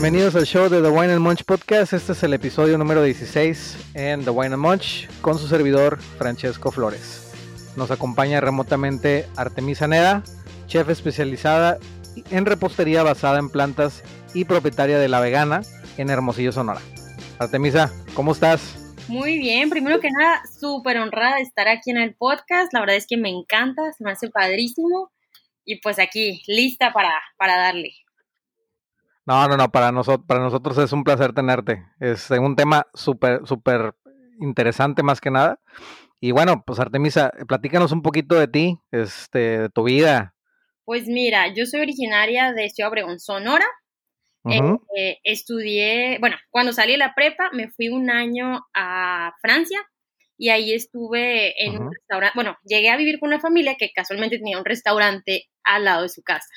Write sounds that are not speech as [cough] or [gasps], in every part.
Bienvenidos al show de The Wine and Munch Podcast. Este es el episodio número 16 en The Wine and Munch con su servidor Francesco Flores. Nos acompaña remotamente Artemisa Neda, chef especializada en repostería basada en plantas y propietaria de La Vegana en Hermosillo, Sonora. Artemisa, ¿cómo estás? Muy bien, primero que nada, súper honrada de estar aquí en el podcast. La verdad es que me encanta, se me hace padrísimo. Y pues aquí, lista para, para darle. No, no, no, para, nosotros para nosotros es un placer tenerte. Es un tema súper, súper interesante más que nada. Y bueno, pues Artemisa, platícanos un poquito de ti, este, de tu vida. Pues mira, yo soy originaria de Ciudad Obregón, Sonora. Eh, estudié, bueno, cuando salí de la prepa me fui un año a Francia y ahí estuve en un restaurante, bueno, llegué a vivir con una familia que casualmente tenía un restaurante al lado de su casa.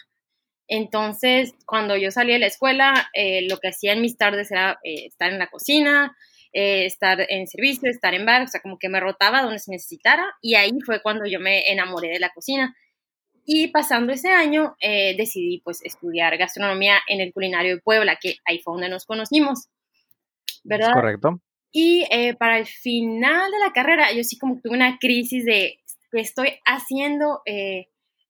Entonces, cuando yo salí de la escuela, eh, lo que hacía en mis tardes era eh, estar en la cocina, eh, estar en servicio, estar en bar, o sea, como que me rotaba donde se necesitara y ahí fue cuando yo me enamoré de la cocina. Y pasando ese año, decidí pues estudiar gastronomía en el culinario de Puebla, que ahí fue donde nos conocimos, ¿verdad? correcto. Y para el final de la carrera, yo sí como tuve una crisis de que estoy haciendo,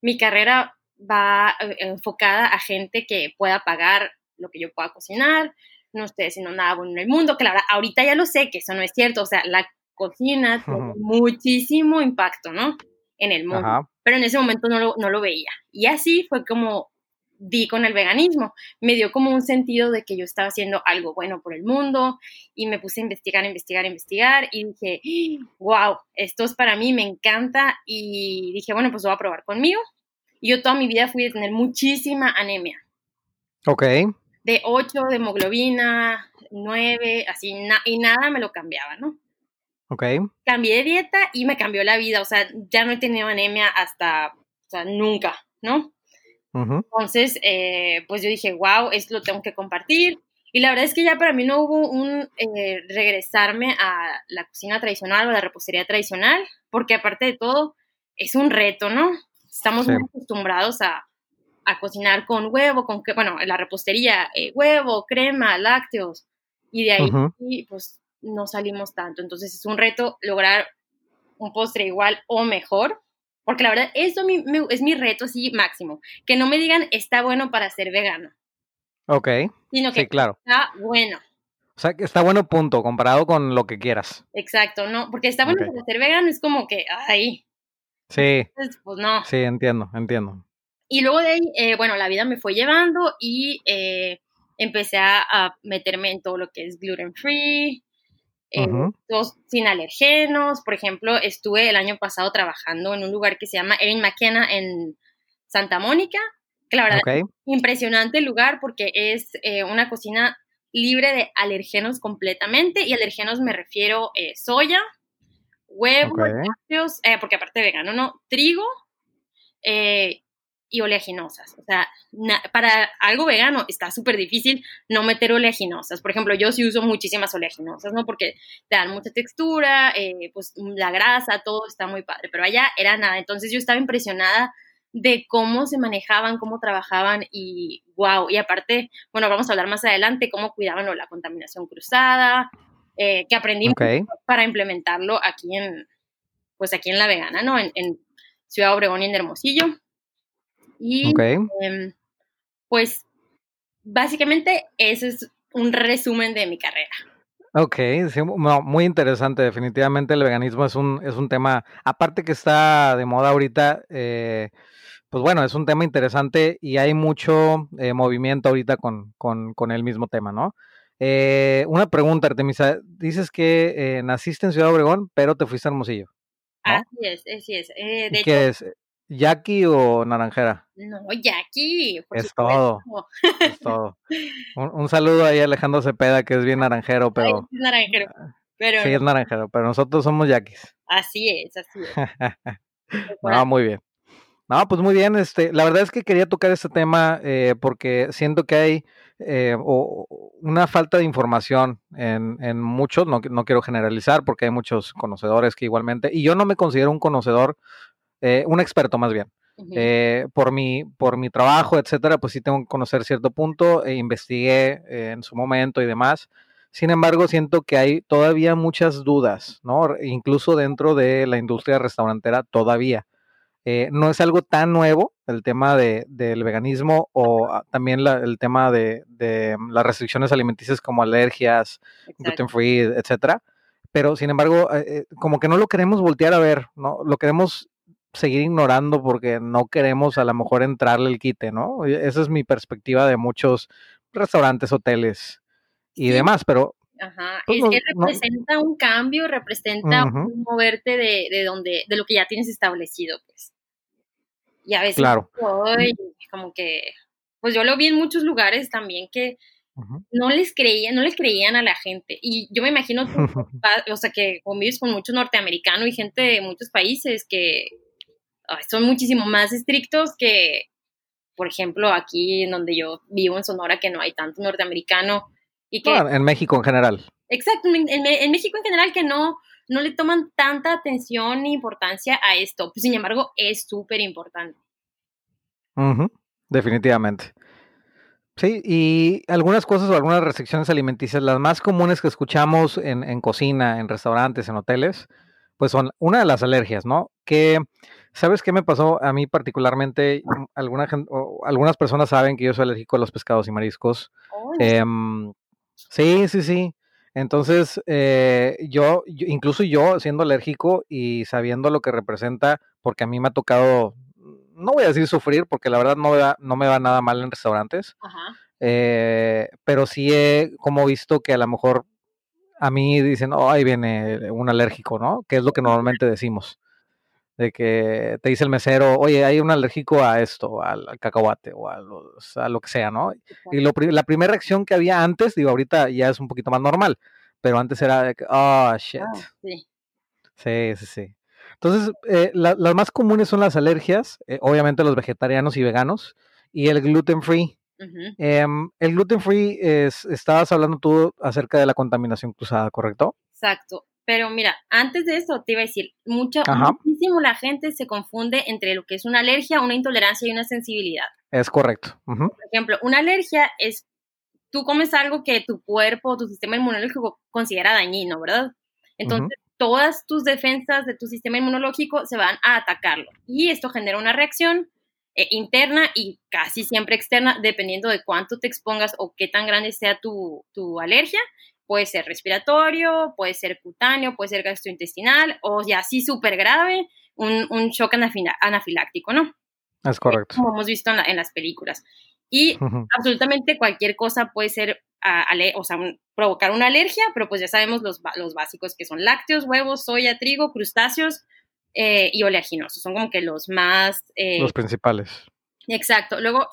mi carrera va eh, enfocada a gente que pueda pagar lo que yo pueda cocinar, no estoy haciendo nada bueno en el mundo, verdad, ahorita ya lo sé, que eso no es cierto, o sea, la cocina [laughs] tiene muchísimo impacto, ¿no? En el mundo, pero en ese momento no lo, no lo veía. Y así fue como di con el veganismo, me dio como un sentido de que yo estaba haciendo algo bueno por el mundo y me puse a investigar, investigar, investigar y dije, wow, esto es para mí, me encanta y dije, bueno, pues lo voy a probar conmigo y yo toda mi vida fui a tener muchísima anemia. Ok. De 8 de hemoglobina, 9, así, y nada me lo cambiaba, ¿no? Ok. Cambié de dieta y me cambió la vida, o sea, ya no he tenido anemia hasta, o sea, nunca, ¿no? Entonces, eh, pues yo dije, wow, esto lo tengo que compartir. Y la verdad es que ya para mí no hubo un eh, regresarme a la cocina tradicional o a la repostería tradicional, porque aparte de todo, es un reto, ¿no? Estamos muy acostumbrados a, cocinar con huevo, con que, bueno, la repostería, eh, huevo, crema, lácteos, y de ahí pues no salimos tanto. Entonces es un reto lograr un postre igual o mejor, porque la verdad eso es mi reto así máximo, que no me digan está bueno para ser vegano. Ok. Sino que claro. está bueno. O sea, que está bueno punto, comparado con lo que quieras. Exacto, no, porque está bueno para ser vegano es como que, ay, Sí. pues no. Sí, entiendo, entiendo. Y luego de ahí, eh, bueno, la vida me fue llevando y eh, empecé a, meterme en todo lo que es gluten free, eh, sin alergenos. Por ejemplo, estuve el año pasado trabajando en un lugar que se llama Erin McKenna en Santa Mónica, que la verdad es impresionante el lugar porque es una cocina libre de alergenos completamente y alergenos me refiero soya, huevos, eh, porque aparte vegano, ¿no? Trigo eh, y oleaginosas. O sea, para algo vegano está súper difícil no meter oleaginosas. Por ejemplo, yo sí uso muchísimas oleaginosas, ¿no? Porque te dan mucha textura, eh, pues la grasa, todo está muy padre. Pero allá era nada. Entonces yo estaba impresionada de cómo se manejaban, cómo trabajaban y wow. Y aparte, bueno, vamos a hablar más adelante cómo cuidaban la contaminación cruzada, eh, que aprendí para implementarlo aquí en, pues aquí en La Vegana, ¿no? En, Ciudad Obregón y en Hermosillo. Y em, pues básicamente ese es un resumen de mi carrera. Ok, muy interesante. Definitivamente el veganismo es un, es un tema, aparte que está de moda ahorita, eh, pues bueno, es un tema interesante y hay mucho eh, movimiento ahorita con, con, con, el mismo tema, ¿no? Eh, una pregunta, Artemisa. Dices que eh, naciste en Ciudad Obregón, pero te fuiste a Hermosillo. Así es, así es. Eh, ¿Qué es? ¿Yaqui o naranjera? No, Yaqui. Es todo. es todo. Un, saludo ahí a Alejandro Cepeda, que es bien naranjero, pero. es naranjero. Ah, pero... Sí, es naranjero, pero nosotros somos yaquis. Así es, así es. [laughs] no, muy bien. No, pues muy bien. Este, la verdad es que quería tocar este tema eh, porque siento que hay eh, una falta de información en, en muchos, no, no, quiero generalizar porque hay muchos conocedores que igualmente, y yo no me considero un conocedor eh, un experto más bien. Eh, por, mi, por mi trabajo, etcétera, pues sí tengo que conocer cierto punto, e investigué en su momento y demás. Sin embargo, siento que hay todavía muchas dudas, ¿no? Incluso dentro de la industria restaurantera todavía. Eh, no es algo tan nuevo el tema de, del veganismo o ah, también el tema de, las restricciones alimenticias como alergias, gluten free, etcétera. Pero sin embargo, eh, eh, como que no lo queremos voltear a ver, ¿no? Lo queremos seguir ignorando porque no queremos a lo mejor entrarle el quite, ¿no? Esa es mi perspectiva de muchos restaurantes, hoteles y demás, pero Ajá, pues es que representa un cambio, representa un moverte de, de, donde, de lo que ya tienes establecido, pues. Y a veces claro. como que, pues yo lo vi en muchos lugares también que no les creían, no les creían a la gente. Y yo me imagino, [laughs] o sea, que convives con muchos norteamericanos y gente de muchos países que son muchísimo más estrictos que, por ejemplo, aquí en donde yo vivo en Sonora, que no hay tanto norteamericano en México en general. Exacto, en, México en general que no, no le toman tanta atención ni importancia a esto. Pues, sin embargo, es súper importante. definitivamente. Sí, y algunas cosas o algunas restricciones alimenticias, las más comunes que escuchamos en, en, cocina, en restaurantes, en hoteles, pues son una de las alergias, ¿no? Que, ¿sabes qué me pasó a mí particularmente? Alguna algunas personas saben que yo soy alérgico a los pescados y mariscos. Sí, sí, sí. Entonces, eh, yo, incluso yo siendo alérgico y sabiendo lo que representa, porque a mí me ha tocado, no voy a decir sufrir, porque la verdad no me va, no me va nada mal en restaurantes, eh, pero sí he como visto que a lo mejor a mí dicen, oh, ahí viene un alérgico, ¿no? Que es lo que [laughs] normalmente decimos de que te dice el mesero, oye, hay un alérgico a esto, al, cacahuate o a, lo que sea, ¿no? Y la primera reacción que había antes, digo, ahorita ya es un poquito más normal, pero antes era de que, oh, shit. Ah, sí. sí, sí, Entonces, eh, las más comunes son las alergias, eh, obviamente los vegetarianos y veganos, y el gluten free. Em, el gluten free, es, estabas hablando tú acerca de la contaminación cruzada, ¿correcto? Exacto. Pero mira, antes de eso te iba a decir, mucho, muchísimo la gente se confunde entre lo que es una alergia, una intolerancia y una sensibilidad. Es correcto. Por ejemplo, una alergia es, tú comes algo que tu cuerpo, tu sistema inmunológico considera dañino, ¿verdad? Entonces, todas tus defensas de tu sistema inmunológico se van a atacarlo. Y esto genera una reacción eh, interna y casi siempre externa, dependiendo de cuánto te expongas o qué tan grande sea tu, tu alergia puede ser respiratorio, puede ser cutáneo, puede ser gastrointestinal o ya así súper grave, un, un, shock anafiláctico, ¿no? Es correcto. Como hemos visto en, las películas. Y absolutamente cualquier cosa puede ser, o sea, provocar una alergia, pero pues ya sabemos los, los básicos que son lácteos, huevos, soya, trigo, crustáceos eh, y oleaginosos. Son como que los más... Eh, los principales. Exacto. Luego,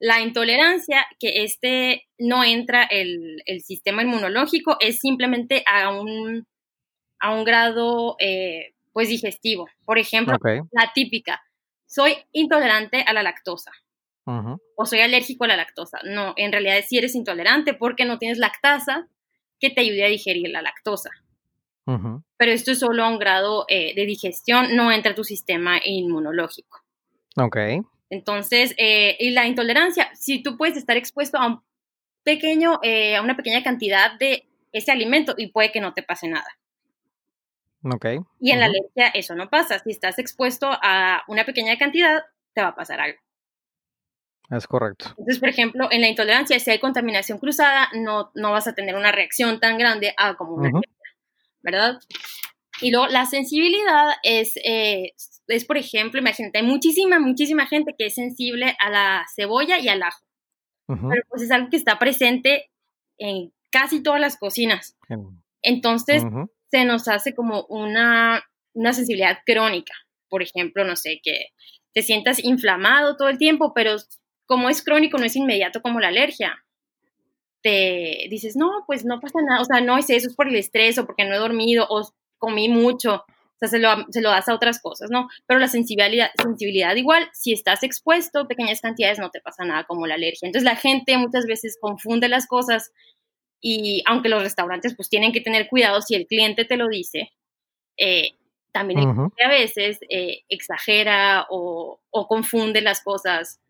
la intolerancia, que este no entra el, sistema inmunológico, es simplemente a un, a un grado eh, pues digestivo. Por ejemplo, la típica, soy intolerante a la lactosa. O soy alérgico a la lactosa. No, en realidad sí eres intolerante porque no tienes lactasa que te ayude a digerir la lactosa. Pero esto es solo a un grado eh, de digestión, no entra tu sistema inmunológico. Ok. Entonces, eh, y la intolerancia, si tú puedes estar expuesto a un pequeño, eh, a una pequeña cantidad de ese alimento y puede que no te pase nada. Ok. Y en la alergia eso no pasa. Si estás expuesto a una pequeña cantidad, te va a pasar algo. Es correcto. Entonces, por ejemplo, en la intolerancia, si hay contaminación cruzada, no, no vas a tener una reacción tan grande a como una alergia, ¿verdad? Y luego la sensibilidad es, eh, es, por ejemplo, imagínate, hay muchísima, muchísima gente que es sensible a la cebolla y al ajo. Pero pues es algo que está presente en casi todas las cocinas. Entonces, se nos hace como una, una sensibilidad crónica. Por ejemplo, no sé, que te sientas inflamado todo el tiempo, pero como es crónico, no es inmediato como la alergia. Te dices, no, pues no pasa nada, o sea, no es eso, es por el estrés o porque no he dormido o comí mucho, o sea, se lo, se lo das a otras cosas, ¿no? Pero la sensibilidad, sensibilidad igual, si estás expuesto a pequeñas cantidades, no te pasa nada como la alergia. Entonces la gente muchas veces confunde las cosas y aunque los restaurantes pues tienen que tener cuidado si el cliente te lo dice, eh, también a veces eh, exagera o, confunde las cosas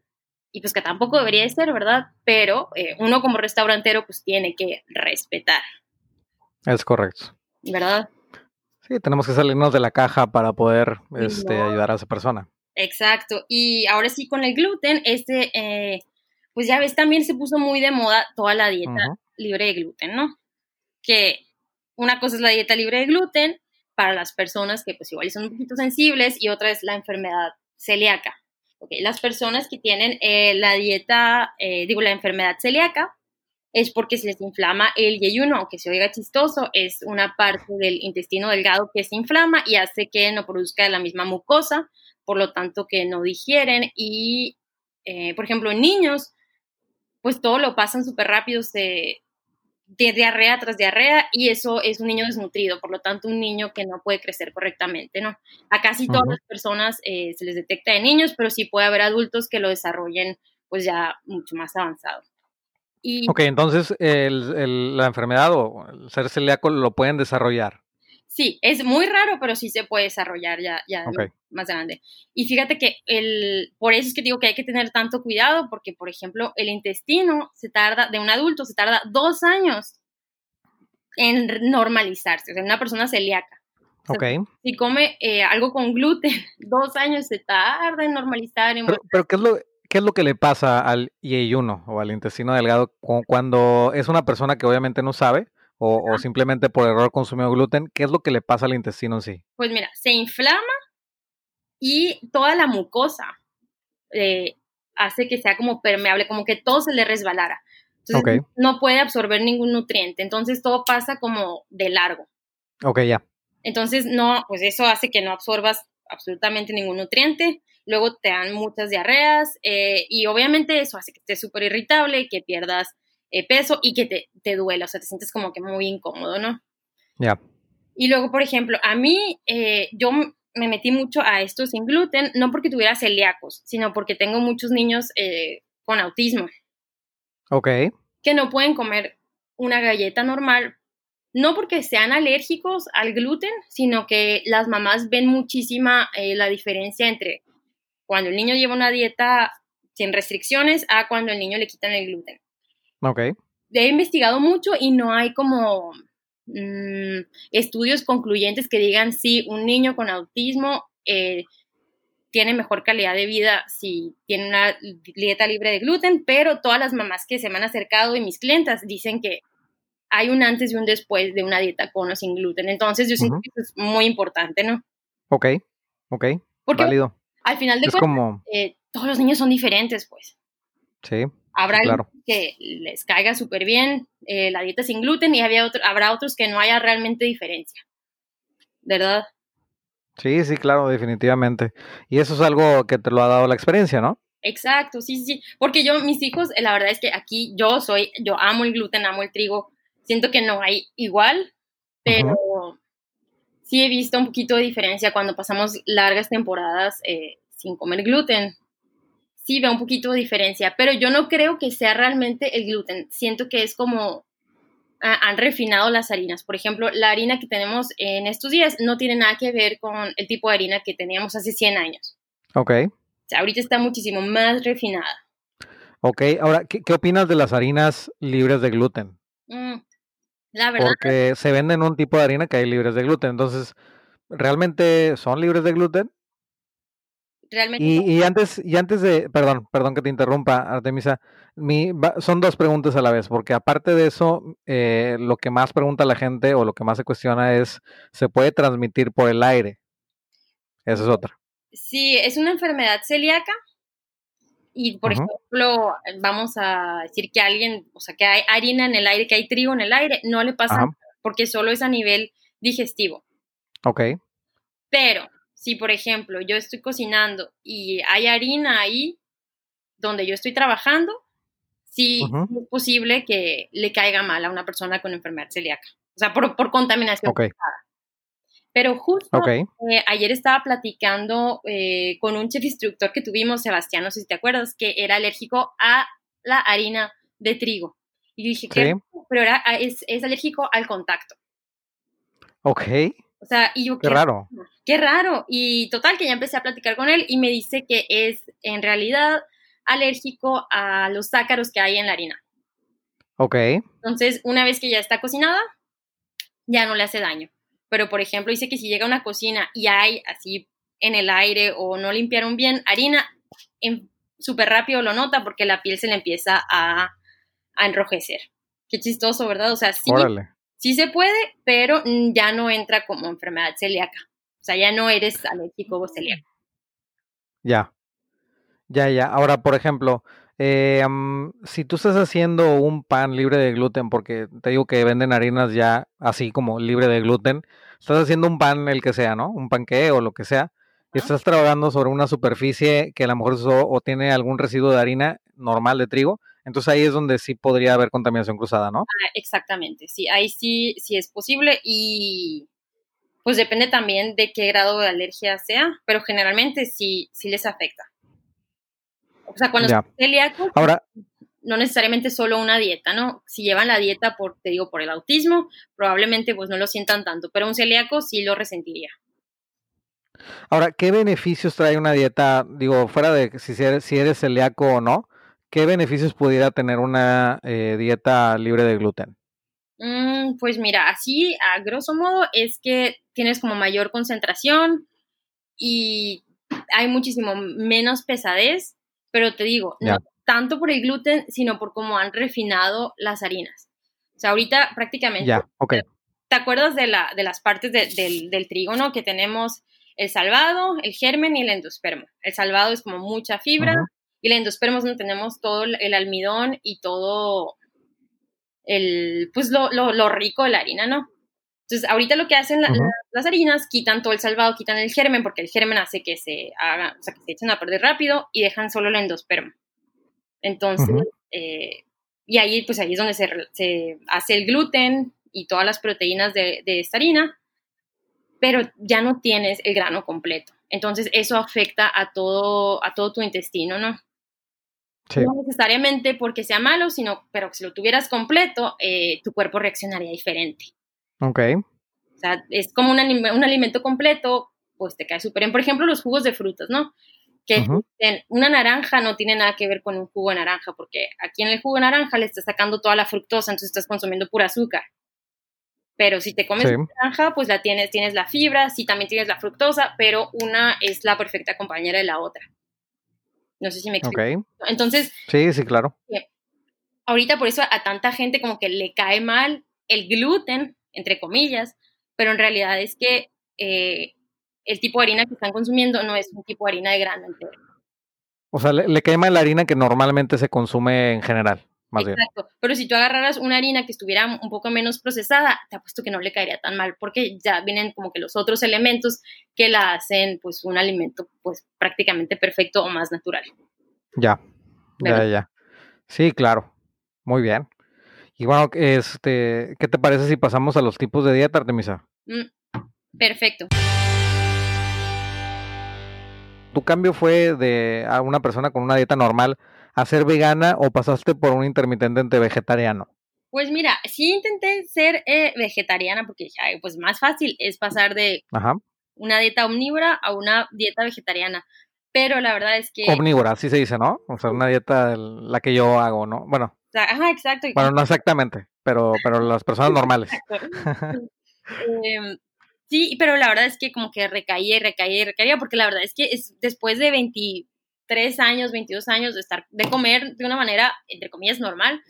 y pues que tampoco debería de ser, ¿verdad? Pero eh, uno como restaurantero pues tiene que respetar. Es correcto. ¿Verdad? Sí, tenemos que salirnos de la caja para poder este, ayudar a esa persona. Exacto. Y ahora sí con el gluten, este, eh, pues ya ves, también se puso muy de moda toda la dieta libre de gluten, ¿no? Que una cosa es la dieta libre de gluten para las personas que pues igual son un poquito sensibles y otra es la enfermedad celíaca. Okay. Las personas que tienen eh, la dieta, eh, digo, la enfermedad celíaca, es porque se les inflama el yeyuno, aunque se oiga chistoso, es una parte del intestino delgado que se inflama y hace que no produzca la misma mucosa, por lo tanto que no digieren y, eh, por ejemplo, en niños, pues todo lo pasan súper rápido, se, de diarrea tras diarrea y eso es un niño desnutrido, por lo tanto un niño que no puede crecer correctamente, ¿no? A casi todas las personas eh, se les detecta de niños, pero sí puede haber adultos que lo desarrollen pues ya mucho más avanzado. Y, ok, entonces la enfermedad o el ser celíaco lo pueden desarrollar. Sí, es muy raro, pero sí se puede desarrollar ya, ya más grande. Y fíjate que el, por eso es que digo que hay que tener tanto cuidado, porque, por ejemplo, el intestino se tarda, de un adulto, se tarda dos años en normalizarse, o sea, una persona celíaca. ok. Si come eh, algo con gluten, [laughs] dos años se tarda en normalizar. pero, ¿qué, es lo, ¿qué es lo que le pasa al IE1 o al intestino delgado cuando es una persona que obviamente no sabe? o, simplemente por error consumió gluten, ¿qué es lo que le pasa al intestino en sí? Pues mira, se inflama y toda la mucosa eh, hace que sea como permeable, como que todo se le resbalara. Entonces no puede absorber ningún nutriente, entonces todo pasa como de largo. Ok, ya. Entonces no, pues eso hace que no absorbas absolutamente ningún nutriente, luego te dan muchas diarreas eh, y obviamente eso hace que estés súper irritable, que pierdas eh, peso y que te, te duela, o sea, te sientes como que muy incómodo, ¿no? Ya. Y luego, por ejemplo, a mí, eh, yo me metí mucho a esto sin gluten, no porque tuviera celíacos, sino porque tengo muchos niños con autismo. Ok. Que no pueden comer una galleta normal, no porque sean alérgicos al gluten, sino que las mamás ven muchísima la diferencia entre cuando el niño lleva una dieta sin restricciones a cuando el niño le quitan el gluten. Ok. He investigado mucho y no hay como mm, estudios concluyentes que digan si un niño con autismo eh, tiene mejor calidad de vida si tiene una dieta libre de gluten, pero todas las mamás que se me han acercado y mis clientas dicen que hay un antes y un después de una dieta con o sin gluten. Entonces yo siento que eso es muy importante, ¿no? Ok, ok. Porque Válido. Al final de cuentas, eh, todos los niños son diferentes, pues. Sí. Habrá que les caiga súper bien eh, la dieta sin gluten y había otro, habrá otros que no haya realmente diferencia. ¿Verdad? Sí, sí, claro, definitivamente. Y eso es algo que te lo ha dado la experiencia, ¿no? Exacto, sí, sí. Porque yo, mis hijos, eh, la verdad es que aquí yo soy, yo amo el gluten, amo el trigo. Siento que no hay igual, pero sí he visto un poquito de diferencia cuando pasamos largas temporadas eh, sin comer gluten sí veo un poquito de diferencia, pero yo no creo que sea realmente el gluten. Siento que es como ah, han refinado las harinas. Por ejemplo, la harina que tenemos en estos días no tiene nada que ver con el tipo de harina que teníamos hace 100 años. Ok. O sea, ahorita está muchísimo más refinada. Ok, ahora, ¿qué, opinas de las harinas libres de gluten? Mm, la verdad. Porque se venden un tipo de harina que hay libres de gluten. Entonces, ¿realmente son libres de gluten? Y, antes, y antes de, perdón, perdón que te interrumpa, Artemisa, mi, son dos preguntas a la vez, porque aparte de eso, eh, lo que más pregunta la gente o lo que más se cuestiona es, ¿se puede transmitir por el aire? Esa es otra. Sí, es una enfermedad celíaca y, por ejemplo, vamos a decir que alguien, o sea, que hay harina en el aire, que hay trigo en el aire, no le pasa porque solo es a nivel digestivo. Ok. Pero si, por ejemplo, yo estoy cocinando y hay harina ahí donde yo estoy trabajando, sí es posible que le caiga mal a una persona con enfermedad celíaca. O sea, por, contaminación. Pero justo eh, ayer estaba platicando eh, con un chef instructor que tuvimos, Sebastián, no sé si te acuerdas, que era alérgico a la harina de trigo. Y dije, que pero era, es, es alérgico al contacto. Ok. O sea, y yo... Qué raro. qué raro. Y total, que ya empecé a platicar con él y me dice que es en realidad alérgico a los ácaros que hay en la harina. Ok. Entonces, una vez que ya está cocinada, ya no le hace daño. Pero, por ejemplo, dice que si llega a una cocina y hay así en el aire o no limpiaron bien harina, súper rápido lo nota porque la piel se le empieza a, enrojecer. Qué chistoso, ¿verdad? O sea, sí, sí se puede, pero ya no entra como enfermedad celíaca. O sea, ya no eres alérgico o celíaco. Ya. Ya, ya. Ahora, por ejemplo, eh, si tú estás haciendo un pan libre de gluten, porque te digo que venden harinas ya así como libre de gluten, estás haciendo un pan el que sea, ¿no? Un panque o lo que sea, y estás trabajando sobre una superficie que a lo mejor o tiene algún residuo de harina normal de trigo, entonces ahí es donde sí podría haber contaminación cruzada, ¿no? Ah, exactamente, sí, ahí sí, sí es posible y pues depende también de qué grado de alergia sea, pero generalmente sí, sí les afecta. O sea, cuando ya. celíaco, Ahora, no necesariamente solo una dieta, ¿no? Si llevan la dieta por, te digo, por el autismo, probablemente pues no lo sientan tanto, pero un celíaco sí lo resentiría. Ahora, ¿qué beneficios trae una dieta, digo, fuera de si eres, si eres celíaco o no, qué beneficios pudiera tener una eh, dieta libre de gluten? Mm, pues mira, así a grosso modo es que tienes como mayor concentración y hay muchísimo menos pesadez pero te digo, no tanto por el gluten, sino por cómo han refinado las harinas. O sea, ahorita prácticamente... Ya, ok. ¿Te acuerdas de, la, de las partes del, del trigo, no? Que tenemos el salvado, el germen y el endospermo. El salvado es como mucha fibra y el endospermo es donde tenemos todo el almidón y todo el, pues lo, lo, lo rico de la harina, ¿no? Entonces, ahorita lo que hacen las harinas, quitan todo el salvado, quitan el germen, porque el germen hace que se haga, o sea, que se echen a perder rápido y dejan solo el endospermo. Entonces, eh, y ahí, pues ahí es donde se, hace el gluten y todas las proteínas de, esta harina, pero ya no tienes el grano completo. Entonces, eso afecta a todo, a todo tu intestino, ¿no? No necesariamente porque sea malo, sino, pero si lo tuvieras completo, eh, tu cuerpo reaccionaría diferente. Ok. O sea, es como un, un alimento completo, pues te cae súper bien. Por ejemplo, los jugos de frutas, ¿no? Que una naranja no tiene nada que ver con un jugo de naranja, porque aquí en el jugo de naranja le estás sacando toda la fructosa, entonces estás consumiendo pura azúcar. Pero si te comes una naranja, pues la tienes, tienes la fibra, sí también tienes la fructosa, pero una es la perfecta compañera de la otra. No sé si me explico. Entonces. Sí, sí, claro. ahorita por eso a tanta gente como que le cae mal el gluten, entre comillas, pero en realidad es que eh, el tipo de harina que están consumiendo no es un tipo de harina de grano entero. O sea, le, quema la harina que normalmente se consume en general, más Exacto. Pero si tú agarraras una harina que estuviera un poco menos procesada, te apuesto que no le caería tan mal, porque ya vienen como que los otros elementos que la hacen pues un alimento pues prácticamente perfecto o más natural. Ya, ya, ya. Sí, claro. Muy bien. Y bueno, este, ¿qué te parece si pasamos a los tipos de dieta, Artemisa? Mm, perfecto. ¿Tu cambio fue de a una persona con una dieta normal a ser vegana o pasaste por un intermitente vegetariano? Pues mira, sí intenté ser eh, vegetariana porque dije, pues más fácil es pasar de una dieta omnívora a una dieta vegetariana. Pero la verdad es que... Omnívora, así se dice, ¿no? O sea, una dieta la que yo hago, ¿no? Bueno, Ajá, exacto. Bueno, no exactamente, pero, pero las personas normales. [laughs] Em, sí, pero la verdad es que como que recaía y recaía y recaía, porque la verdad es que es después de 23 años, 22 años de estar, de comer de una manera, entre comillas, normal,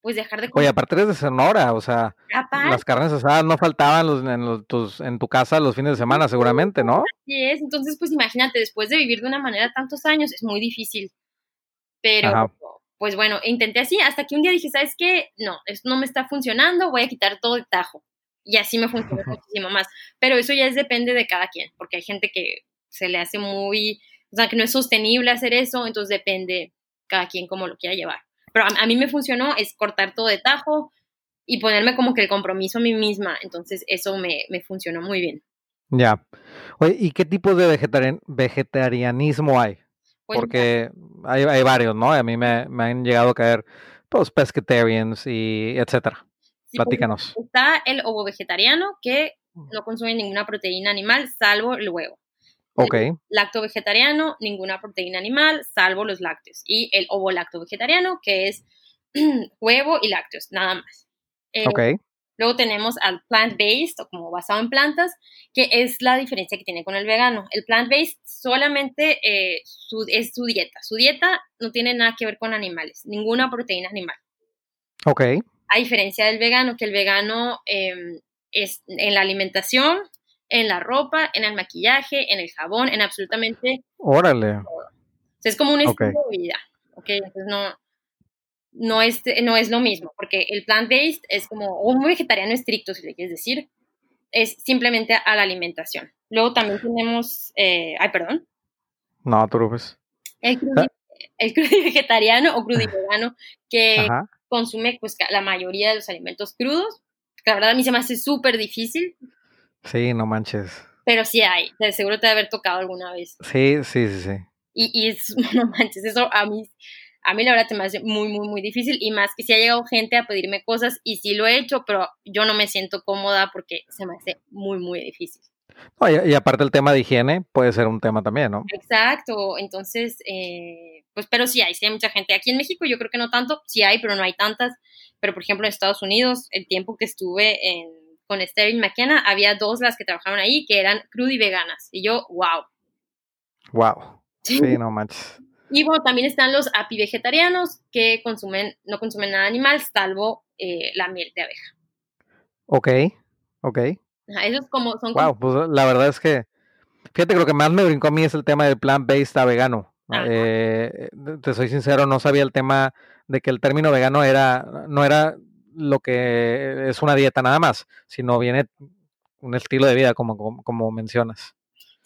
pues dejar de comer. Oye, aparte eres de Sonora, o sea, las carnes asadas no faltaban en, los, tus, en tu casa los fines de semana, seguramente, ¿no? Así es, entonces pues imagínate, después de vivir de una manera tantos años, es muy difícil. Pero pues bueno, intenté así hasta que un día dije, ¿sabes qué? No, esto no me está funcionando, voy a quitar todo de tajo. Y así me funcionó muchísimo más. Pero eso ya es, depende de cada quien, porque hay gente que se le hace muy, o sea, que no es sostenible hacer eso, entonces depende cada quien cómo lo quiera llevar. Pero a, mí me funcionó, es cortar todo de tajo y ponerme como que el compromiso a mí misma, entonces eso me, me funcionó muy bien. Ya. Oye, ¿y qué tipo de vegetarianismo hay? Pues Porque hay, hay, varios, ¿no? A mí me, me, han llegado a caer, pues, pescatarians y etcétera. Platícanos. está el ovo vegetariano, que no consume ninguna proteína animal, salvo el huevo. Ok. lacto vegetariano, ninguna proteína animal, salvo los lácteos. Y el ovo lacto vegetariano, que es [clears throat] huevo y lácteos, nada más. Eh, ok. Luego tenemos al plant-based, o como basado en plantas, que es la diferencia que tiene con el vegano. El plant-based solamente eh, es su dieta. Su dieta no tiene nada que ver con animales, ninguna proteína animal. Ok. A diferencia del vegano, que el vegano em, es en la alimentación, en la ropa, en el maquillaje, en el jabón, en absolutamente Órale. todo. es como un estilo de vida. Ok, entonces no, no es, no es lo mismo, porque el plant-based es como un vegetariano estricto, si le quieres decir, es simplemente a la alimentación. Luego también tenemos, eh, ay, perdón. No, tú ves. El crudi, el vegetariano o crudivegano [laughs] que consume pues la mayoría de los alimentos crudos. La verdad a mí se me hace súper difícil. Sí, no manches. Pero sí hay, de seguro te debe haber tocado alguna vez. Sí, sí, sí, sí. Y, y es, [laughs] no manches, eso a mí a mí la verdad se me hace muy, muy, muy difícil y más que si ha llegado gente a pedirme cosas y sí lo he hecho, pero yo no me siento cómoda porque se me hace muy, muy difícil. Y, aparte el tema de higiene puede ser un tema también, ¿no? Exacto, entonces, eh, pues, pero sí hay, sí hay mucha gente. Aquí en México yo creo que no tanto, sí hay, pero no hay tantas. Pero por ejemplo en Estados Unidos, el tiempo que estuve en, con Sterling McKenna, había dos las que trabajaron ahí que eran crudo y veganas. Y yo, wow. Wow. Sí, no manches. Y bueno, también están los apivegetarianos que consumen, no consumen nada animal, salvo eh, la miel de abeja. Ok, ok. Esos como son... Wow, pues la verdad es que, fíjate que lo que más me brincó a mí es el tema del plant-based a vegano. Eh, te soy sincero, no sabía el tema de que el término vegano era, no era lo que es una dieta nada más, sino viene un estilo de vida, como, como, mencionas.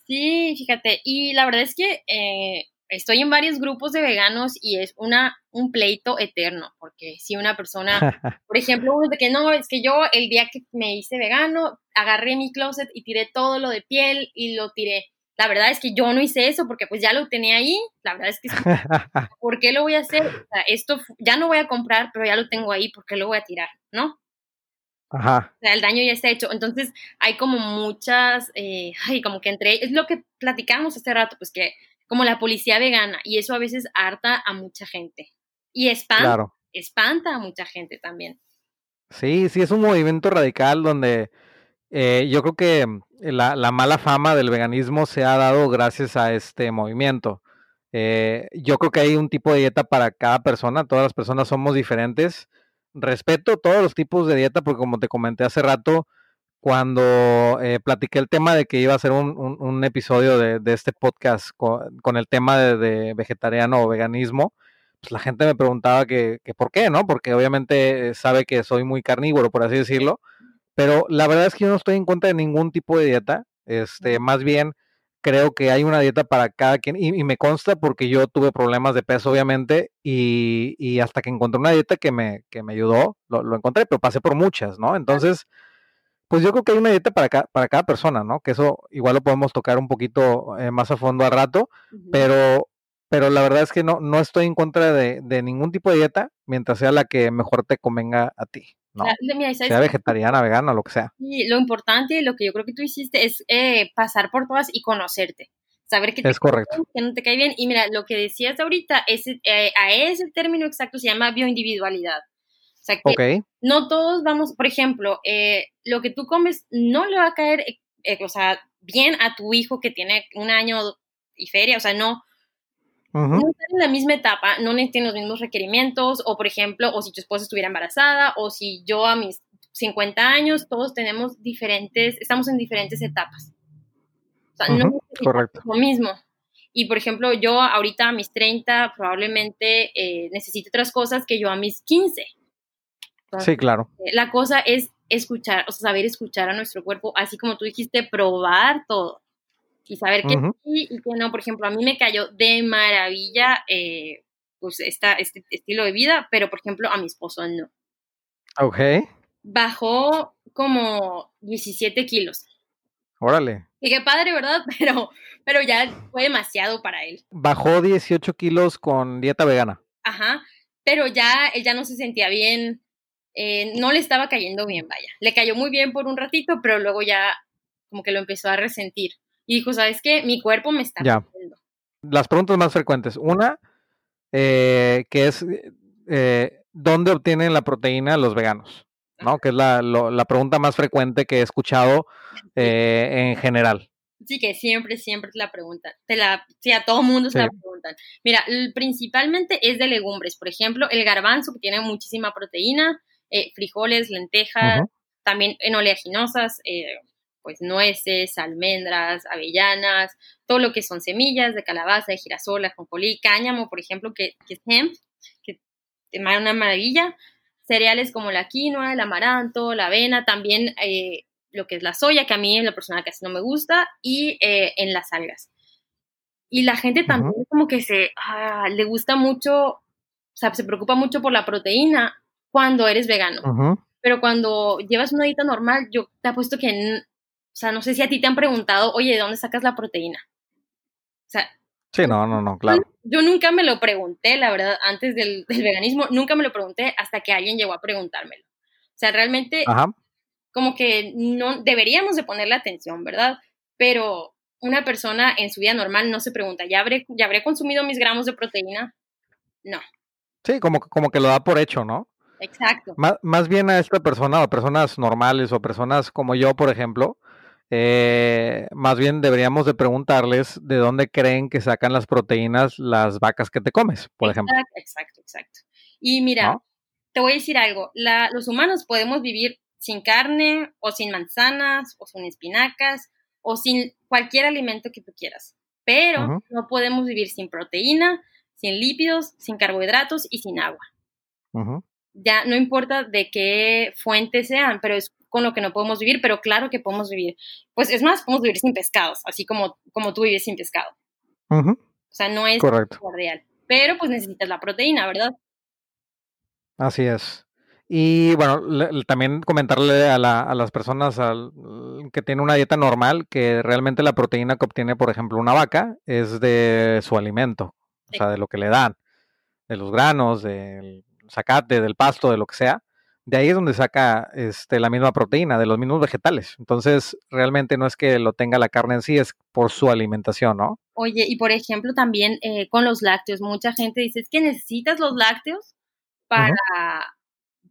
Sí, fíjate, y la verdad es que eh, estoy en varios grupos de veganos y es una, un pleito eterno, porque si una persona, [laughs] por ejemplo, uno de que no, es que yo el día que me hice vegano, agarré mi closet y tiré todo lo de piel y lo tiré. La verdad es que yo no hice eso porque pues ya lo tenía ahí. La verdad es que, [laughs] ¿por qué lo voy a hacer? O sea, esto ya no voy a comprar, pero ya lo tengo ahí, ¿por qué lo voy a tirar? ¿No? Ajá. O sea, el daño ya está hecho. Entonces, hay como muchas, eh, ay, como que entre, es lo que platicamos hace rato, pues que como la policía vegana, y eso a veces harta a mucha gente. Y espanta, espanta a mucha gente también. Sí, sí, es un movimiento radical donde eh, yo creo que la, la, mala fama del veganismo se ha dado gracias a este movimiento. Eh, yo creo que hay un tipo de dieta para cada persona, todas las personas somos diferentes. Respeto todos los tipos de dieta porque como te comenté hace rato, cuando eh, platiqué el tema de que iba a ser un, episodio de, este podcast con, el tema de, vegetariano o veganismo, pues la gente me preguntaba que, por qué, ¿no? Porque obviamente sabe que soy muy carnívoro, por así decirlo, pero la verdad es que yo no estoy en contra de ningún tipo de dieta, este, más bien creo que hay una dieta para cada quien y, me consta porque yo tuve problemas de peso obviamente y, hasta que encontré una dieta que me, que me ayudó, lo encontré, pero pasé por muchas, ¿no? Entonces pues yo creo que hay una dieta para, cada, para cada persona, ¿no? Que eso igual lo podemos tocar un poquito eh, más a fondo al rato, pero, pero la verdad es que no, no estoy en contra de, ningún tipo de dieta mientras sea la que mejor te convenga a ti. ¿no? sea vegetariana, vegana, lo que sea. Y lo importante, lo que yo creo que tú hiciste es eh, pasar por todas y conocerte. Saber que te es correcto. que no te cae bien. Y mira, lo que decías ahorita, es, eh, a ese término exacto se llama bioindividualidad. O sea que no todos vamos, por ejemplo, eh, lo que tú comes no le va a caer, eh, eh, o sea, bien a tu hijo que tiene un año y feria, o sea, no, no están en la misma etapa, no tienen los mismos requerimientos, o por ejemplo, o si tu esposa estuviera embarazada, o si yo a mis 50 años, todos tenemos diferentes, estamos en diferentes etapas. O sea, no es lo mismo. Y por ejemplo, yo ahorita a mis 30 probablemente eh, necesite otras cosas que yo a mis 15 sí, claro. Eh, la cosa es escuchar, o sea, saber escuchar a nuestro cuerpo, así como tú dijiste, probar todo y saber qué sí y qué no. Por ejemplo, a mí me cayó de maravilla eh, pues esta, este estilo de vida, pero por ejemplo a mi esposo no. Ok. Bajó como 17 kilos. Órale. Y qué padre, ¿verdad? [laughs] Pero, pero ya fue demasiado para él. Bajó 18 kilos con dieta vegana. Ajá, pero ya él ya no se sentía bien, eh, no le estaba cayendo bien, vaya. Le cayó muy bien por un ratito, pero luego ya como que lo empezó a resentir. Y dijo, ¿sabes qué? Mi cuerpo me está ya. Las preguntas más frecuentes. Una, eh, que es, eh, ¿dónde obtienen la proteína los veganos? ¿No? Que es la, la pregunta más frecuente que he escuchado en general. Sí, que siempre, siempre te la preguntan. Te la, sí, a todo mundo se la preguntan. Mira, principalmente es de legumbres. Por ejemplo, el garbanzo, que tiene muchísima proteína, eh, frijoles, lentejas, también en oleaginosas, eh, pues nueces, almendras, avellanas, todo lo que son semillas de calabaza, de girasol, ajonjolí, cáñamo, por ejemplo, que, que es hemp, que es una maravilla. Cereales como la quinoa, el amaranto, la avena, también eh, lo que es la soya, que a mí en la persona casi no me gusta, y en las algas. Y la gente también como que se, ah, le gusta mucho, o sea, se preocupa mucho por la proteína cuando eres vegano. Pero cuando llevas una dieta normal, yo te apuesto que, o sea, no sé si a ti te han preguntado, oye, ¿de dónde sacas la proteína? O sea... Sí, no, no, no, claro. Yo nunca me lo pregunté, la verdad, antes del, del veganismo, nunca me lo pregunté hasta que alguien llegó a preguntármelo. O sea, realmente Ajá como que no deberíamos de ponerle atención, ¿verdad? Pero una persona en su vida normal no se pregunta, ¿ya habré, ¿ya habré consumido mis gramos de proteína? No. Sí, como, como que lo da por hecho, ¿no? Exacto. Más, bien a esta persona o personas normales o personas como yo, por ejemplo, eh, más bien deberíamos de preguntarles de dónde creen que sacan las proteínas las vacas que te comes, por ejemplo. Exacto, exacto. Y mira, te voy a decir algo, la, los humanos podemos vivir sin carne o sin manzanas o sin espinacas o sin cualquier alimento que tú quieras. Pero no podemos vivir sin proteína, sin lípidos, sin carbohidratos y sin agua. Ya no importa de qué fuente sean, pero es con lo que no podemos vivir, pero claro que podemos vivir. Pues es más, podemos vivir sin pescados, así como, como tú vives sin pescado. O sea, no es real. Pero pues necesitas la proteína, ¿verdad? Así es. Y bueno, también comentarle a, la, a las personas que tienen una dieta normal que realmente la proteína que obtiene, por ejemplo, una vaca es de su alimento, o sea, de lo que le dan, de los granos, del zacate, del pasto, de lo que sea. De ahí es donde saca este, la misma proteína, de los mismos vegetales. Entonces, realmente no es que lo tenga la carne en sí, es por su alimentación, ¿no? Oye, y por ejemplo, también eh, con los lácteos, mucha gente dice, es que necesitas los lácteos para,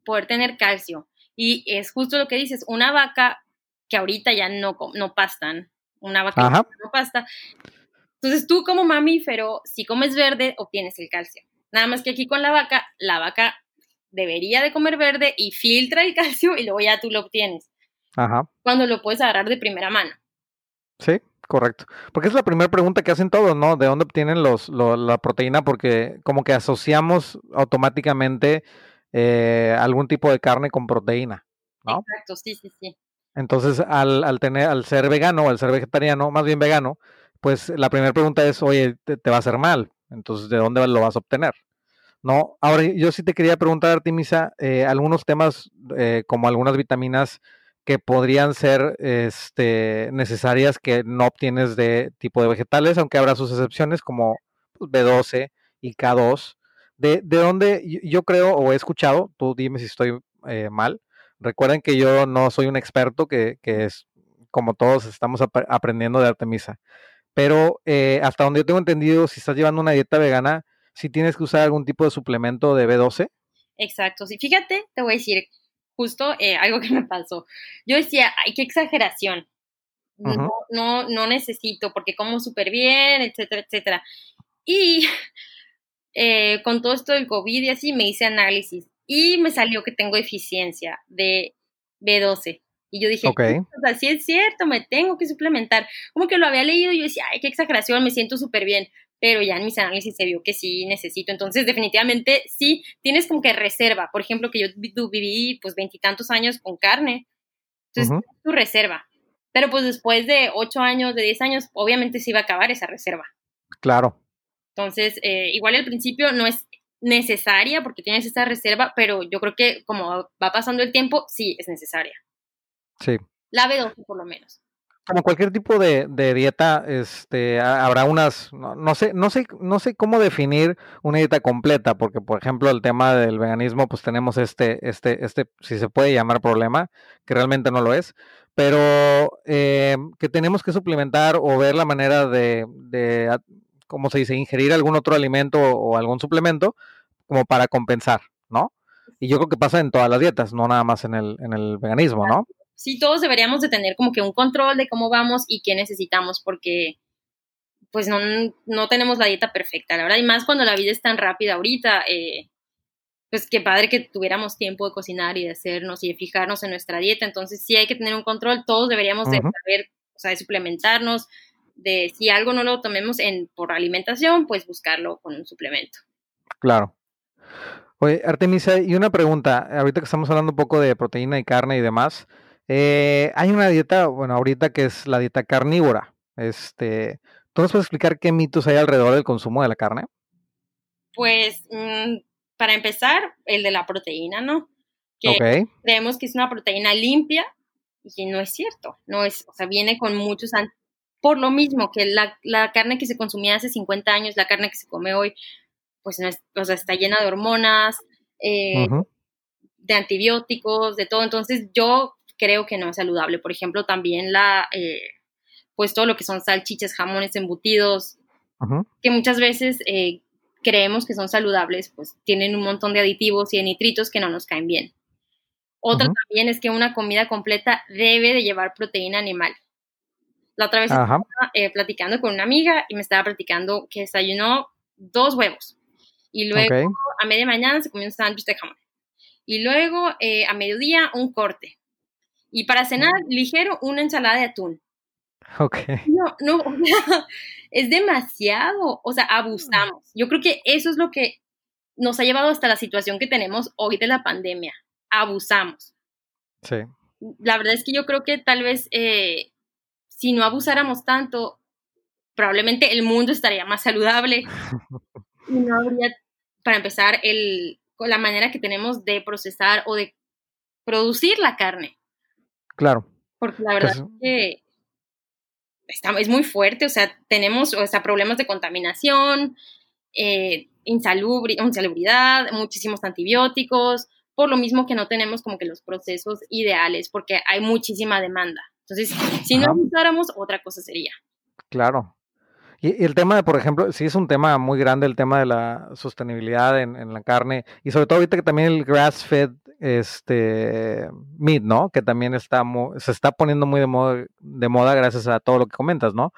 poder tener calcio. Y es justo lo que dices, una vaca que ahorita ya no, no pastan, una vaca que no pasta. Entonces tú como mamífero, si comes verde, obtienes el calcio. Nada más que aquí con la vaca, la vaca debería de comer verde y filtra el [laughs] calcio y luego ya tú lo obtienes. Ajá. Cuando lo puedes agarrar de primera mano. Sí, correcto. Porque es la primera pregunta que hacen todos, ¿no? ¿De dónde obtienen los, la proteína? Porque como que asociamos automáticamente eh, algún tipo de carne con proteína, ¿no? Exacto, sí, sí, sí. Entonces, al, al, tener, al ser vegano, al ser vegetariano, más bien vegano, pues la primera pregunta es, oye, te, va a hacer mal, entonces, ¿de dónde lo vas a obtener? No, ahora yo sí te quería preguntar, Artemisa, eh, algunos temas eh, como algunas vitaminas que podrían ser este, necesarias que no obtienes de tipo de vegetales, aunque habrá sus excepciones como pues, B12 y K2, de, de dónde yo creo o he escuchado, tú dime si estoy eh, mal, recuerden que yo no soy un experto, que, que es como todos estamos aprendiendo de Artemisa, pero eh, hasta donde yo tengo entendido, si estás llevando una dieta vegana, si tienes que usar algún tipo de suplemento de B12. Exacto, sí, fíjate, te voy a decir justo eh, algo que me pasó. Yo decía, ay, qué exageración. No, no, no necesito porque como súper bien, etcétera, etcétera. Y [laughs] eh, con todo esto del COVID y así, me hice análisis y me salió que tengo deficiencia de B12. Y yo dije, okay. así es cierto, me tengo que suplementar. Como que lo había leído y yo decía, ay, qué exageración, me siento súper bien. Pero ya en mis análisis se vio que sí necesito. Entonces, definitivamente, sí, tienes como que reserva. Por ejemplo, que yo viví pues veintitantos años con carne. Entonces, tu reserva. Pero pues después de ocho años, de diez años, obviamente se iba a acabar esa reserva. Claro. Entonces, eh, igual al principio no es necesaria porque tienes esta reserva, pero yo creo que como va pasando el tiempo, sí es necesaria. Sí. La B12 por lo menos. como cualquier tipo de, dieta, este, habrá unas, no, sé, no sé, no sé cómo definir una dieta completa, porque por ejemplo el tema del veganismo, pues tenemos este, este, este, si se puede llamar problema, que realmente no lo es, pero eh, que tenemos que suplementar o ver la manera de, de, ¿cómo se dice?, ingerir algún otro alimento o algún suplemento como para compensar, ¿no? Y yo creo que pasa en todas las dietas, no nada más en el, en el veganismo, ¿no? Sí todos deberíamos de tener como que un control de cómo vamos y qué necesitamos porque pues no, no tenemos la dieta perfecta, la verdad, y más cuando la vida es tan rápida ahorita, eh, pues qué padre que tuviéramos tiempo de cocinar y de hacernos y de fijarnos en nuestra dieta, entonces sí hay que tener un control, todos deberíamos de saber, o sea, de suplementarnos, de si algo no lo tomemos en, por alimentación, pues buscarlo con un suplemento. Claro. Oye, Artemisa, y una pregunta, ahorita que estamos hablando un poco de proteína y carne y demás, eh, hay una dieta, bueno, ahorita que es la dieta carnívora. Este, ¿Tú nos puedes explicar qué mitos hay alrededor del consumo de la carne? Pues, mm, para empezar, el de la proteína, ¿no? Que creemos que es una proteína limpia y no es cierto. No es, o sea, viene con muchos por lo mismo que la, carne que se consumía hace 50 años, la carne que se come hoy, pues no es, o sea, está llena de hormonas, eh, de antibióticos, de todo. Entonces yo creo que no es saludable. Por ejemplo, también la, eh, pues todo lo que son salchichas, jamones, embutidos, que muchas veces eh, creemos que son saludables, pues tienen un montón de aditivos y de nitritos que no nos caen bien. Otra también es que una comida completa debe de llevar proteína animal. La otra vez estaba eh, platicando con una amiga y me estaba platicando que desayunó dos huevos. Y luego a media mañana se comió un sándwich de jamón. Y luego a mediodía un corte. Y para cenar ligero, una ensalada de atún. Ok. No, no, [laughs] es demasiado, o sea, abusamos. Yo creo que eso es lo que nos ha llevado hasta la situación que tenemos hoy de la pandemia. Abusamos. Sí. La verdad es que yo creo que tal vez eh, si no abusáramos tanto, probablemente el mundo estaría más saludable [laughs] y no habría, para empezar, el, la manera que tenemos de procesar o de producir la carne. Claro. Porque la verdad pues es que está, es muy fuerte, o sea, tenemos o sea, problemas de contaminación, eh, insalubridad, muchísimos antibióticos, por lo mismo que no tenemos como que los procesos ideales, porque hay muchísima demanda. Entonces, si no usáramos, otra cosa sería. Claro. Y, el tema de, por ejemplo, sí es un tema muy grande el tema de la sostenibilidad en, en la carne y sobre todo ahorita que también el grass-fed este meat, ¿no? Que también está se está poniendo muy de moda, de moda gracias a todo lo que comentas, ¿no?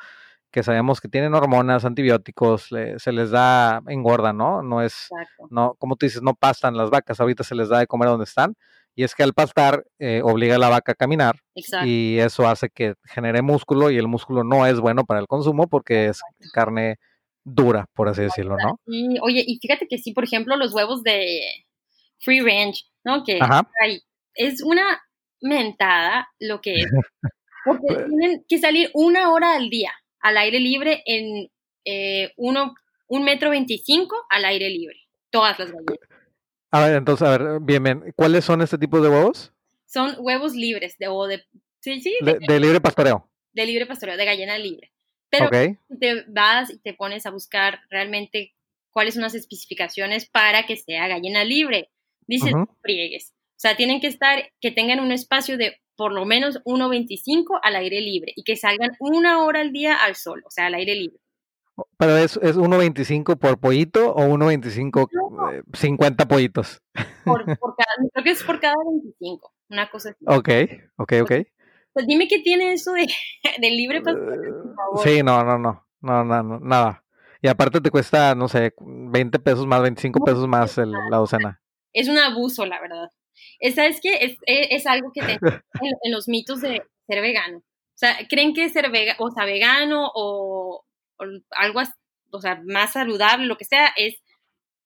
Que sabemos que tienen hormonas, antibióticos, se les da engorda, ¿no? No es, no, como tú dices, no pastan las vacas, ahorita se les da de comer donde están. Y es que al pastar eh, obliga a la vaca a caminar y eso hace que genere músculo y el músculo no es bueno para el consumo porque es carne dura, por así decirlo, ¿no? oye, y fíjate que sí, por ejemplo, los huevos de free range, ¿no? Que es una mentada lo que es. [laughs] Porque tienen que salir una hora al día al aire libre en eh, uno, un metro veinticinco al aire libre. Todas las gallinas. A ver, entonces, a ver, bien, bien. ¿Cuáles son este tipo de huevos? Son huevos libres de, o de, sí, sí, de, libre pastoreo. De libre pastoreo, de gallina libre. Pero te vas y te pones a buscar realmente cuáles son las especificaciones para que sea gallina libre. Dice friegues. O sea, tienen que estar, que tengan un espacio de por lo menos 1.25 al aire libre y que salgan una hora al día al sol, o sea, al aire libre. ¿Pero es, es 1.25 por pollito o 1.25 50 eh, pollitos? Por, [laughs] por cada, creo que es por cada 25, una cosa así. Ok, ok, ok. Pues, dime qué tiene eso de, [laughs] de libre favor. Sí, no, no, no, no, no, nada. Y aparte te cuesta, no sé, 20 pesos más, 25 pesos más el, la docena es un abuso, la verdad. ¿Sabes qué? Es, es, algo que [laughs] en, en, los mitos de ser vegano. O sea, creen que ser vega, o sea, vegano o, algo o sea, más saludable, lo que sea, es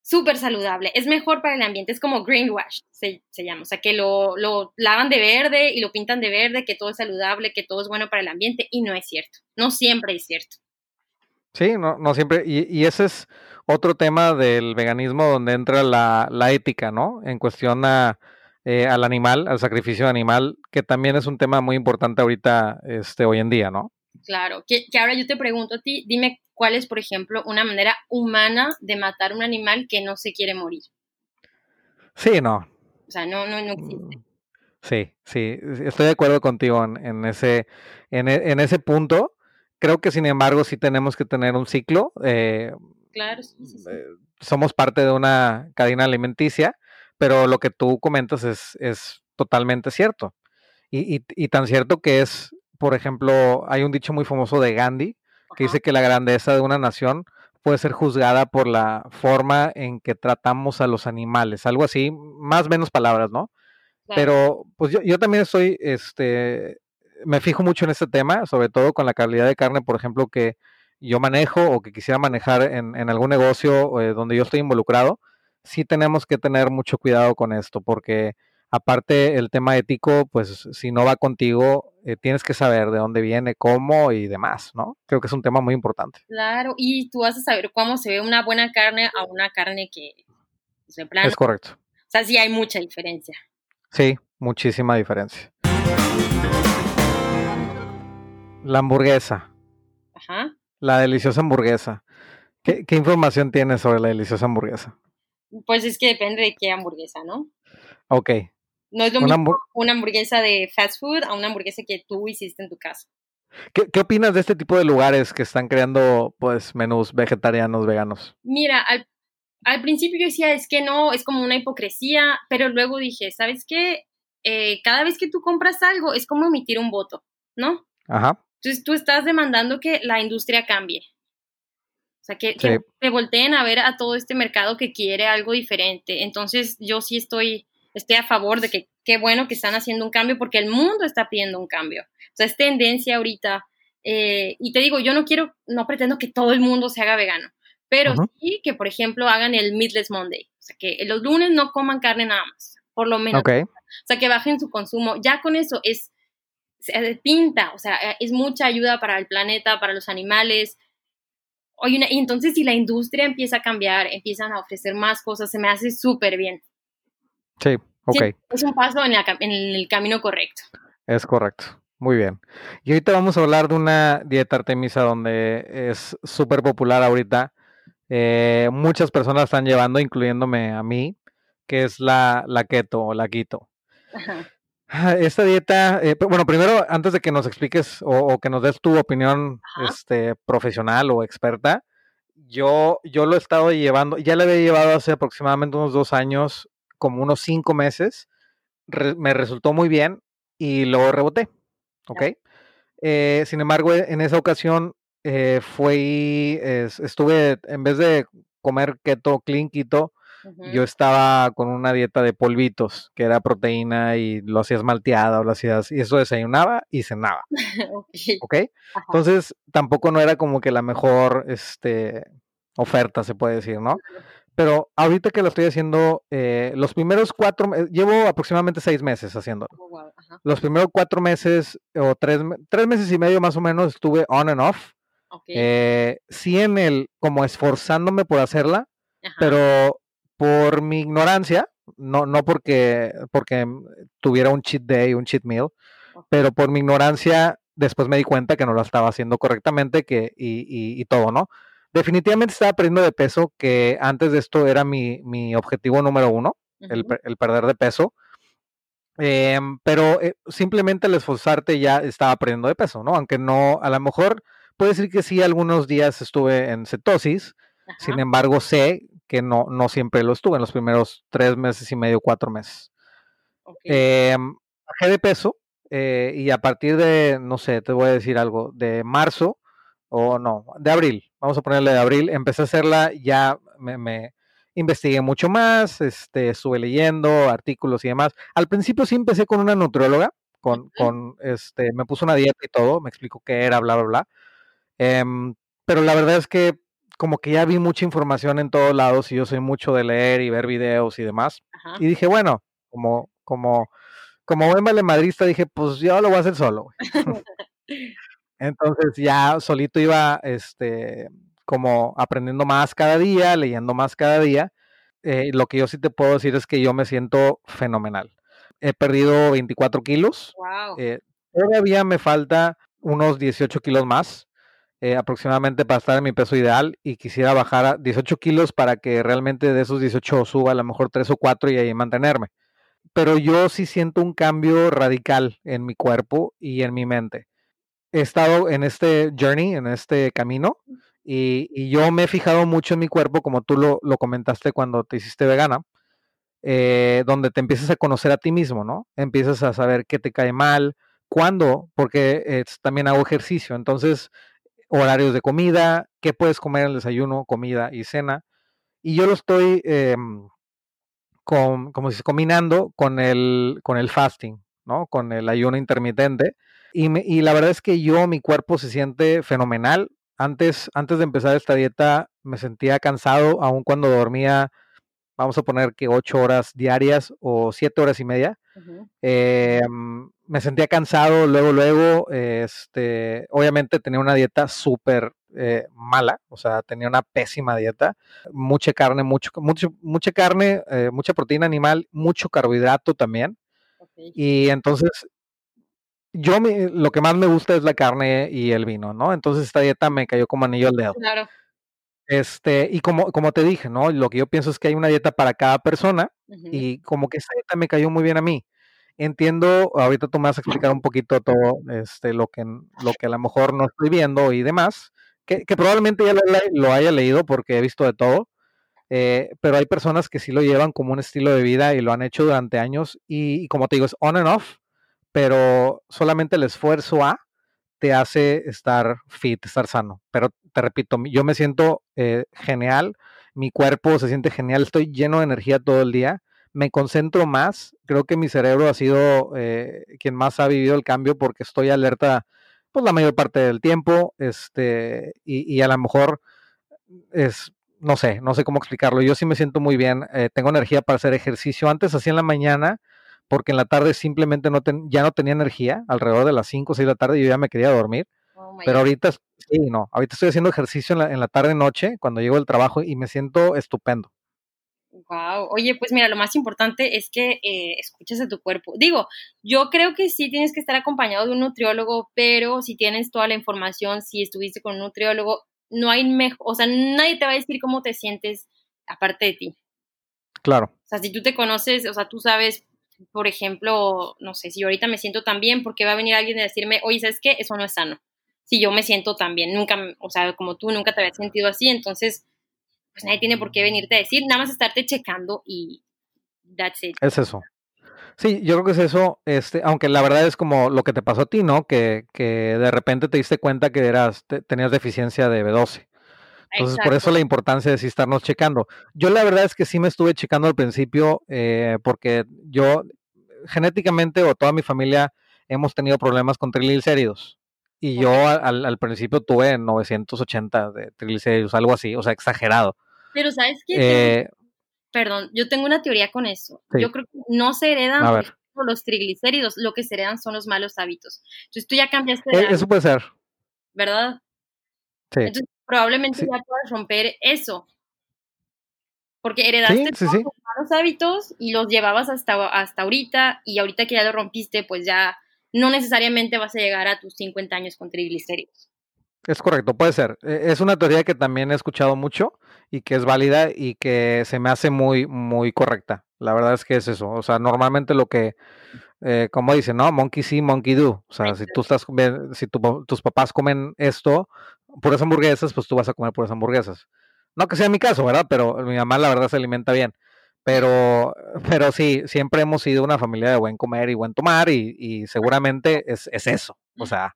súper saludable. Es mejor para el ambiente. Es como greenwash, se, se llama. O sea, que lo, lo, lavan de verde y lo pintan de verde, que todo es saludable, que todo es bueno para el ambiente. Y no es cierto. No siempre es cierto. Sí, no, no siempre. Y, ese es otro tema del veganismo donde entra la, la ética, ¿no? En cuestión a eh, al animal, al sacrificio animal, que también es un tema muy importante ahorita, este, hoy en día, ¿no? Claro, que, que ahora yo te pregunto a ti, dime cuál es, por ejemplo, una manera humana de matar un animal que no se quiere morir. Sí, no. O sea, no, no, no existe. Mm, sí, sí, estoy de acuerdo contigo en, ese, en, e, en, ese punto. Creo que, sin embargo, sí tenemos que tener un ciclo. Eh, claro, sí, sí, eh, somos parte de una cadena alimenticia, pero lo que tú comentas es, es totalmente cierto. Y, y, y, tan cierto que es, por ejemplo, hay un dicho muy famoso de Gandhi que dice que la grandeza de una nación puede ser juzgada por la forma en que tratamos a los animales, algo así, más o menos palabras, ¿no? Pero pues yo, yo también estoy, este, me fijo mucho en este tema, sobre todo con la calidad de carne, por ejemplo, que yo manejo o que quisiera manejar en, en algún negocio eh, donde yo estoy involucrado, sí tenemos que tener mucho cuidado con esto, porque aparte el tema ético, pues si no va contigo, eh, tienes que saber de dónde viene, cómo y demás, ¿no? Creo que es un tema muy importante. Claro, y tú vas a saber cómo se ve una buena carne a una carne que pues, Es correcto. O sea, sí hay mucha diferencia. Sí, muchísima diferencia. La hamburguesa. Ajá. La deliciosa hamburguesa. ¿Qué, ¿Qué, información tienes sobre la deliciosa hamburguesa? Pues es que depende de qué hamburguesa, ¿no? Ok. No es lo mismo una hamburguesa de fast food a una hamburguesa que tú hiciste en tu casa. ¿Qué, opinas de este tipo de lugares que están creando pues menús vegetarianos, veganos? Mira, al, al principio yo decía, es que no, es como una hipocresía, pero luego dije, ¿sabes qué? Eh, cada vez que tú compras algo es como emitir un voto, ¿no? Ajá. Entonces tú estás demandando que la industria cambie. O sea, que, que, que volteen a ver a todo este mercado que quiere algo diferente. Entonces yo sí estoy estoy a favor de que qué bueno que están haciendo un cambio porque el mundo está pidiendo un cambio. O sea, es tendencia ahorita. Eh, y te digo, yo no quiero, no pretendo que todo el mundo se haga vegano, pero sí que, por ejemplo, hagan el Meatless Monday. O sea, que los lunes no coman carne nada más, por lo menos. Okay. O sea, que bajen su consumo. Ya con eso es, se pinta, o sea, es mucha ayuda para el planeta, para los animales. Oye, y entonces si la industria empieza a cambiar, empiezan a ofrecer más cosas, se me hace súper bien. Sí, es un paso en, el camino correcto. Es correcto. Muy bien. Y ahorita vamos a hablar de una dieta artemisa donde es súper popular ahorita. Eh, muchas personas están llevando, incluyéndome a mí, que es la, la keto o la keto. Ah, esta dieta, eh, bueno, primero, antes de que nos expliques o, que nos des tu opinión este, profesional o experta, yo, yo lo he estado llevando, ya le había llevado hace aproximadamente unos dos años como unos cinco meses, me resultó muy bien y lo reboté, ¿ok? Eh, sin embargo, e, en esa ocasión eh, fue, estuve, en vez de comer keto, clean keto, yo estaba con una dieta de polvitos, que era proteína y lo hacías malteada o lo hacías, y eso desayunaba y cenaba. [laughs] ¿Ok? Entonces, tampoco no era como que la mejor este, oferta, se puede decir, ¿no? Pero ahorita que lo estoy haciendo, eh, los primeros cuatro, llevo aproximadamente seis meses haciéndolo. Oh, los primeros cuatro meses o tres, tres meses y medio más o menos estuve on and off. Eh, sí en el, como esforzándome por hacerla, pero por mi ignorancia, no, no porque, porque tuviera un cheat day, un cheat meal, pero por mi ignorancia después me di cuenta que no lo estaba haciendo correctamente que, y, y todo, ¿no? Definitivamente estaba perdiendo de peso, que antes de esto era mi, mi objetivo número uno, el, el, perder de peso. Em, pero eh, simplemente al esforzarte ya estaba perdiendo de peso, ¿no? Aunque no, a lo mejor puede decir que sí, algunos días estuve en cetosis, sin embargo sé que no, no siempre lo estuve en los primeros tres meses y medio, cuatro meses. Em, bajé de peso eh, y a partir de, no sé, te voy a decir algo, de marzo o no, de abril, vamos a ponerle de abril, empecé a hacerla, ya me, investigué mucho más, este, estuve leyendo artículos y demás. Al principio sí empecé con una nutrióloga, con, con este, me puso una dieta y todo, me explicó qué era, bla, bla, bla. Em, pero la verdad es que como que ya vi mucha información en todos lados y yo soy mucho de leer y ver videos y demás. Y dije, bueno, como, como, como buen valemadrista, dije, pues yo lo voy a hacer solo. [laughs] [laughs] Entonces ya solito iba, este, como aprendiendo más cada día, leyendo más cada día. Eh, lo que yo sí te puedo decir es que yo me siento fenomenal. he perdido 24 kilos. Eh, todavía me falta unos 18 kilos más. Eh, aproximadamente para estar en mi peso ideal y quisiera bajar a 18 kilos para que realmente de esos 18 suba a lo mejor 3 o 4 y ahí mantenerme. Pero yo sí siento un cambio radical en mi cuerpo y en mi mente. He estado en este journey, en este camino, y, yo me he fijado mucho en mi cuerpo, como tú lo, comentaste cuando te hiciste vegana, eh, donde te empiezas a conocer a ti mismo, ¿no? Empiezas a saber qué te cae mal, cuándo, porque también hago ejercicio, entonces horarios de comida, qué puedes comer en el desayuno, comida y cena. Y yo lo estoy em, con, como si combinando con el, con el fasting, ¿no? Con el ayuno intermitente. Y, y, la verdad es que yo, mi cuerpo se siente fenomenal. Antes, antes de empezar esta dieta me sentía cansado, aun cuando dormía, vamos a poner que ocho horas diarias o siete horas y media me sentía cansado luego, luego, este, obviamente tenía una dieta súper eh, mala, o sea, tenía una pésima dieta, mucha carne, mucho, mucho mucha carne, eh, mucha proteína animal, mucho carbohidrato también. Y entonces, yo lo que más me gusta es la carne y el vino, ¿no? Entonces esta dieta me cayó como anillo al dedo. Claro. Este, y como, como te dije, ¿no? Lo que yo pienso es que hay una dieta para cada persona y como que esa dieta me cayó muy bien a mí entiendo, ahorita tú me vas a explicar un poquito todo este, lo, que, lo que a lo mejor no estoy viendo y demás, que, probablemente ya lo, haya leído porque he visto de todo, eh, pero hay personas que sí lo llevan como un estilo de vida y lo han hecho durante años y, como te digo, es on and off, pero solamente el esfuerzo A te hace estar fit, estar sano. Pero te repito, yo me siento eh, genial, mi cuerpo se siente genial, estoy lleno de energía todo el día me concentro más. Creo que mi cerebro ha sido eh, quien más ha vivido el cambio porque estoy alerta pues la mayor parte del tiempo, este, y, a lo mejor es, no sé, no sé cómo explicarlo. Yo sí me siento muy bien, eh, tengo energía para hacer ejercicio. Antes hacía en la mañana, porque en la tarde simplemente no ya no tenía energía, alrededor de las 5 o 6 de la tarde yo ya me quería dormir. Oh pero ahorita, sí, no, ahorita estoy haciendo ejercicio en la, en la tarde noche, cuando llego del trabajo, y me siento estupendo. Wow, oye, pues mira, lo más importante es que eh, escuches a tu cuerpo. Digo, yo creo que sí tienes que estar acompañado de un nutriólogo, pero si tienes toda la información, si estuviste con un nutriólogo, no hay mejor, o sea, nadie te va a decir cómo te sientes aparte de ti. Claro. O sea, si tú te conoces, o sea, tú sabes, por ejemplo, no sé, si yo ahorita me siento tan bien, porque va a venir alguien a decirme, oye, ¿sabes qué? Eso no es sano. Si yo me siento tan bien, nunca, o sea, como tú nunca te habías sentido así, entonces pues nadie tiene por qué venirte a decir, nada más estarte checando y that's it. Es eso. Sí, yo creo que es eso, este, aunque la verdad es como lo que te pasó a ti, ¿no? Que, que de repente te diste cuenta que eras, tenías deficiencia de B12. Entonces, por eso la importancia de sí estarnos checando. Yo la verdad es que sí me estuve checando al principio, eh, porque yo genéticamente o toda mi familia hemos tenido problemas con triglicéridos. Y yo al, al, principio tuve 980 de triglicéridos, algo así, o sea, exagerado. Pero ¿sabes qué? Eh, Perdón, yo tengo una teoría con eso. Yo creo que no se heredan los triglicéridos, lo que se heredan son los malos hábitos. Entonces tú ya cambiaste. De eso puede ser. ¿Verdad? Sí. Entonces probablemente ya puedas romper eso. Porque heredaste los malos hábitos y los llevabas hasta, hasta ahorita y ahorita que ya lo rompiste, pues ya no necesariamente vas a llegar a tus 50 años con triglicéridos. Es correcto, puede ser. E, es una teoría que también he escuchado mucho y que es válida y que se me hace muy, muy correcta. La verdad es que es eso. O sea, normalmente lo que, eh, como dicen, ¿no? Monkey see, monkey do. O sea, si tú estás, si tus papás comen esto, puras hamburguesas, pues tú vas a comer puras hamburguesas. No que sea mi caso, ¿verdad? Pero mi mamá la verdad se alimenta bien. Pero, [laughs] pero sí, siempre hemos sido una familia de buen comer y buen tomar y, y seguramente es, es, eso. O sea,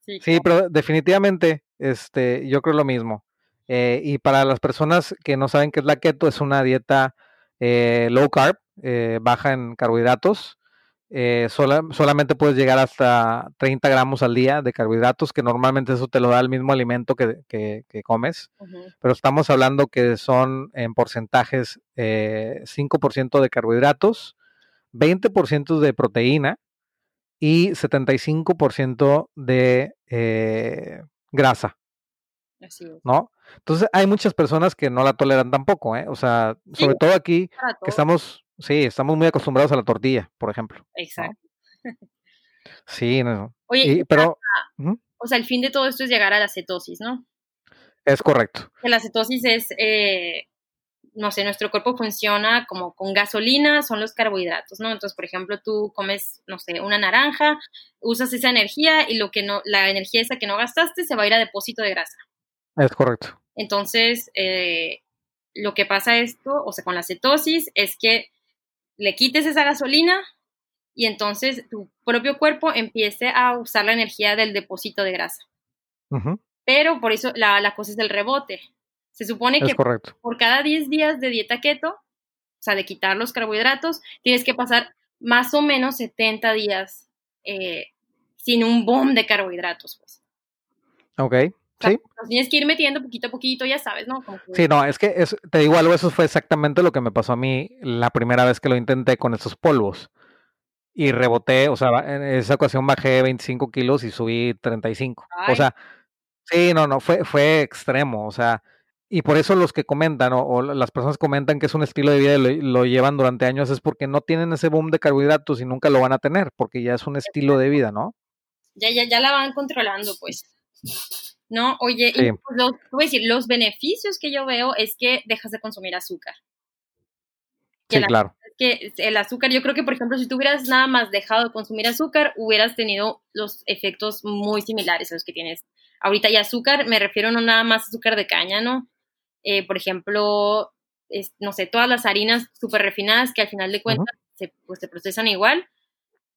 sí, pero definitivamente, este, yo creo lo mismo. Eh, y para las personas que no saben qué es la keto, es una dieta eh, low carb, eh, baja en carbohidratos. Solamente puedes llegar hasta 30 gramos al día de carbohidratos, que normalmente eso te lo da el mismo alimento que, que, comes. Pero estamos hablando que son en porcentajes 5% de carbohidratos, 20% de proteína y 75% de grasa. ¿No? Entonces hay muchas personas que no la toleran tampoco, ¿eh? O sea, sobre todo aquí, que estamos, Sí, estamos muy acostumbrados a la tortilla, por ejemplo. Exacto. [laughs] Sí, no. Oye, pero... O sea, el fin de todo esto es llegar a la cetosis, ¿no? Es correcto. La cetosis es, eh, no sé, nuestro cuerpo funciona como con gasolina, son los carbohidratos, ¿no? Entonces, por ejemplo, tú comes, no sé, una naranja, usas esa energía y lo que no, la energía esa que no gastaste se va a ir a depósito de grasa. Es correcto. Entonces, eh, lo que pasa esto, o sea, con la cetosis, es que le quites esa gasolina y entonces tu propio cuerpo empiece a usar la energía del depósito de grasa. Pero por eso la, cosa es el rebote. Se supone que por cada 10 días de dieta keto, o sea, de quitar los carbohidratos, tienes que pasar más o menos 70 días eh, sin un boom de carbohidratos. Pues. Ok. Sí. tienes que ir metiendo poquito a poquito, ya sabes, ¿no? Sí, no, es que te digo algo, eso fue exactamente lo que me pasó a mí la primera vez que lo intenté con esos polvos. Y reboté, o sea, en esa ocasión bajé 25 kilos y subí 35. O sea, Sí, no, no, fue, fue extremo, o sea, y por eso los que comentan o, las personas comentan que es un estilo de vida y lo, llevan durante años es porque no tienen ese boom de carbohidratos y nunca lo van a tener, porque ya es un estilo de vida, ¿no? Ya, ya, ya la van controlando, pues. No, oye, y pues, voy a decir, los beneficios que yo veo es que dejas de consumir azúcar. sí, claro. Que el azúcar, yo creo que, por ejemplo, si tú hubieras nada más dejado de consumir azúcar, hubieras tenido los efectos muy similares a los que tienes ahorita y azúcar, me refiero no nada más azúcar de caña, ¿no? Eh, por ejemplo, no sé, todas las harinas súper refinadas que al final de cuentas se, pues, se procesan igual.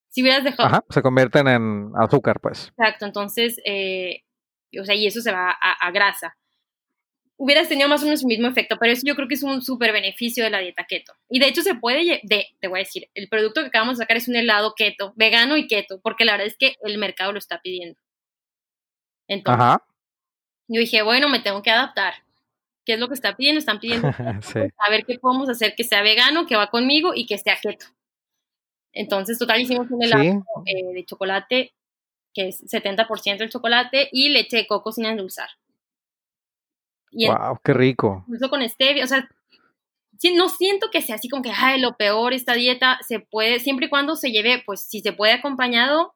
Si hubieras dejado... Ajá, se convierten en azúcar, pues. Exacto, entonces, eh, o sea, y eso se va a, grasa. Hubieras tenido más o menos el mismo efecto, pero eso yo creo que es un súper beneficio de la dieta keto. Y de hecho se puede, de, te voy a decir, el producto que acabamos de sacar es un helado keto, vegano y keto, porque la verdad es que el mercado lo está pidiendo. Entonces, yo dije, bueno, me tengo que adaptar. ¿Qué es lo que está pidiendo? Están pidiendo [laughs] [laughs] a ver qué podemos hacer que sea vegano, que va conmigo y que sea keto. Entonces, total, hicimos un helado eh, de chocolate, que es 70% del chocolate, y leche de coco sin endulzar. wow, qué rico. Incluso con stevia, o sea, no siento que sea así como que, ay, lo peor, esta dieta se puede, siempre y cuando se lleve, pues, si se puede acompañado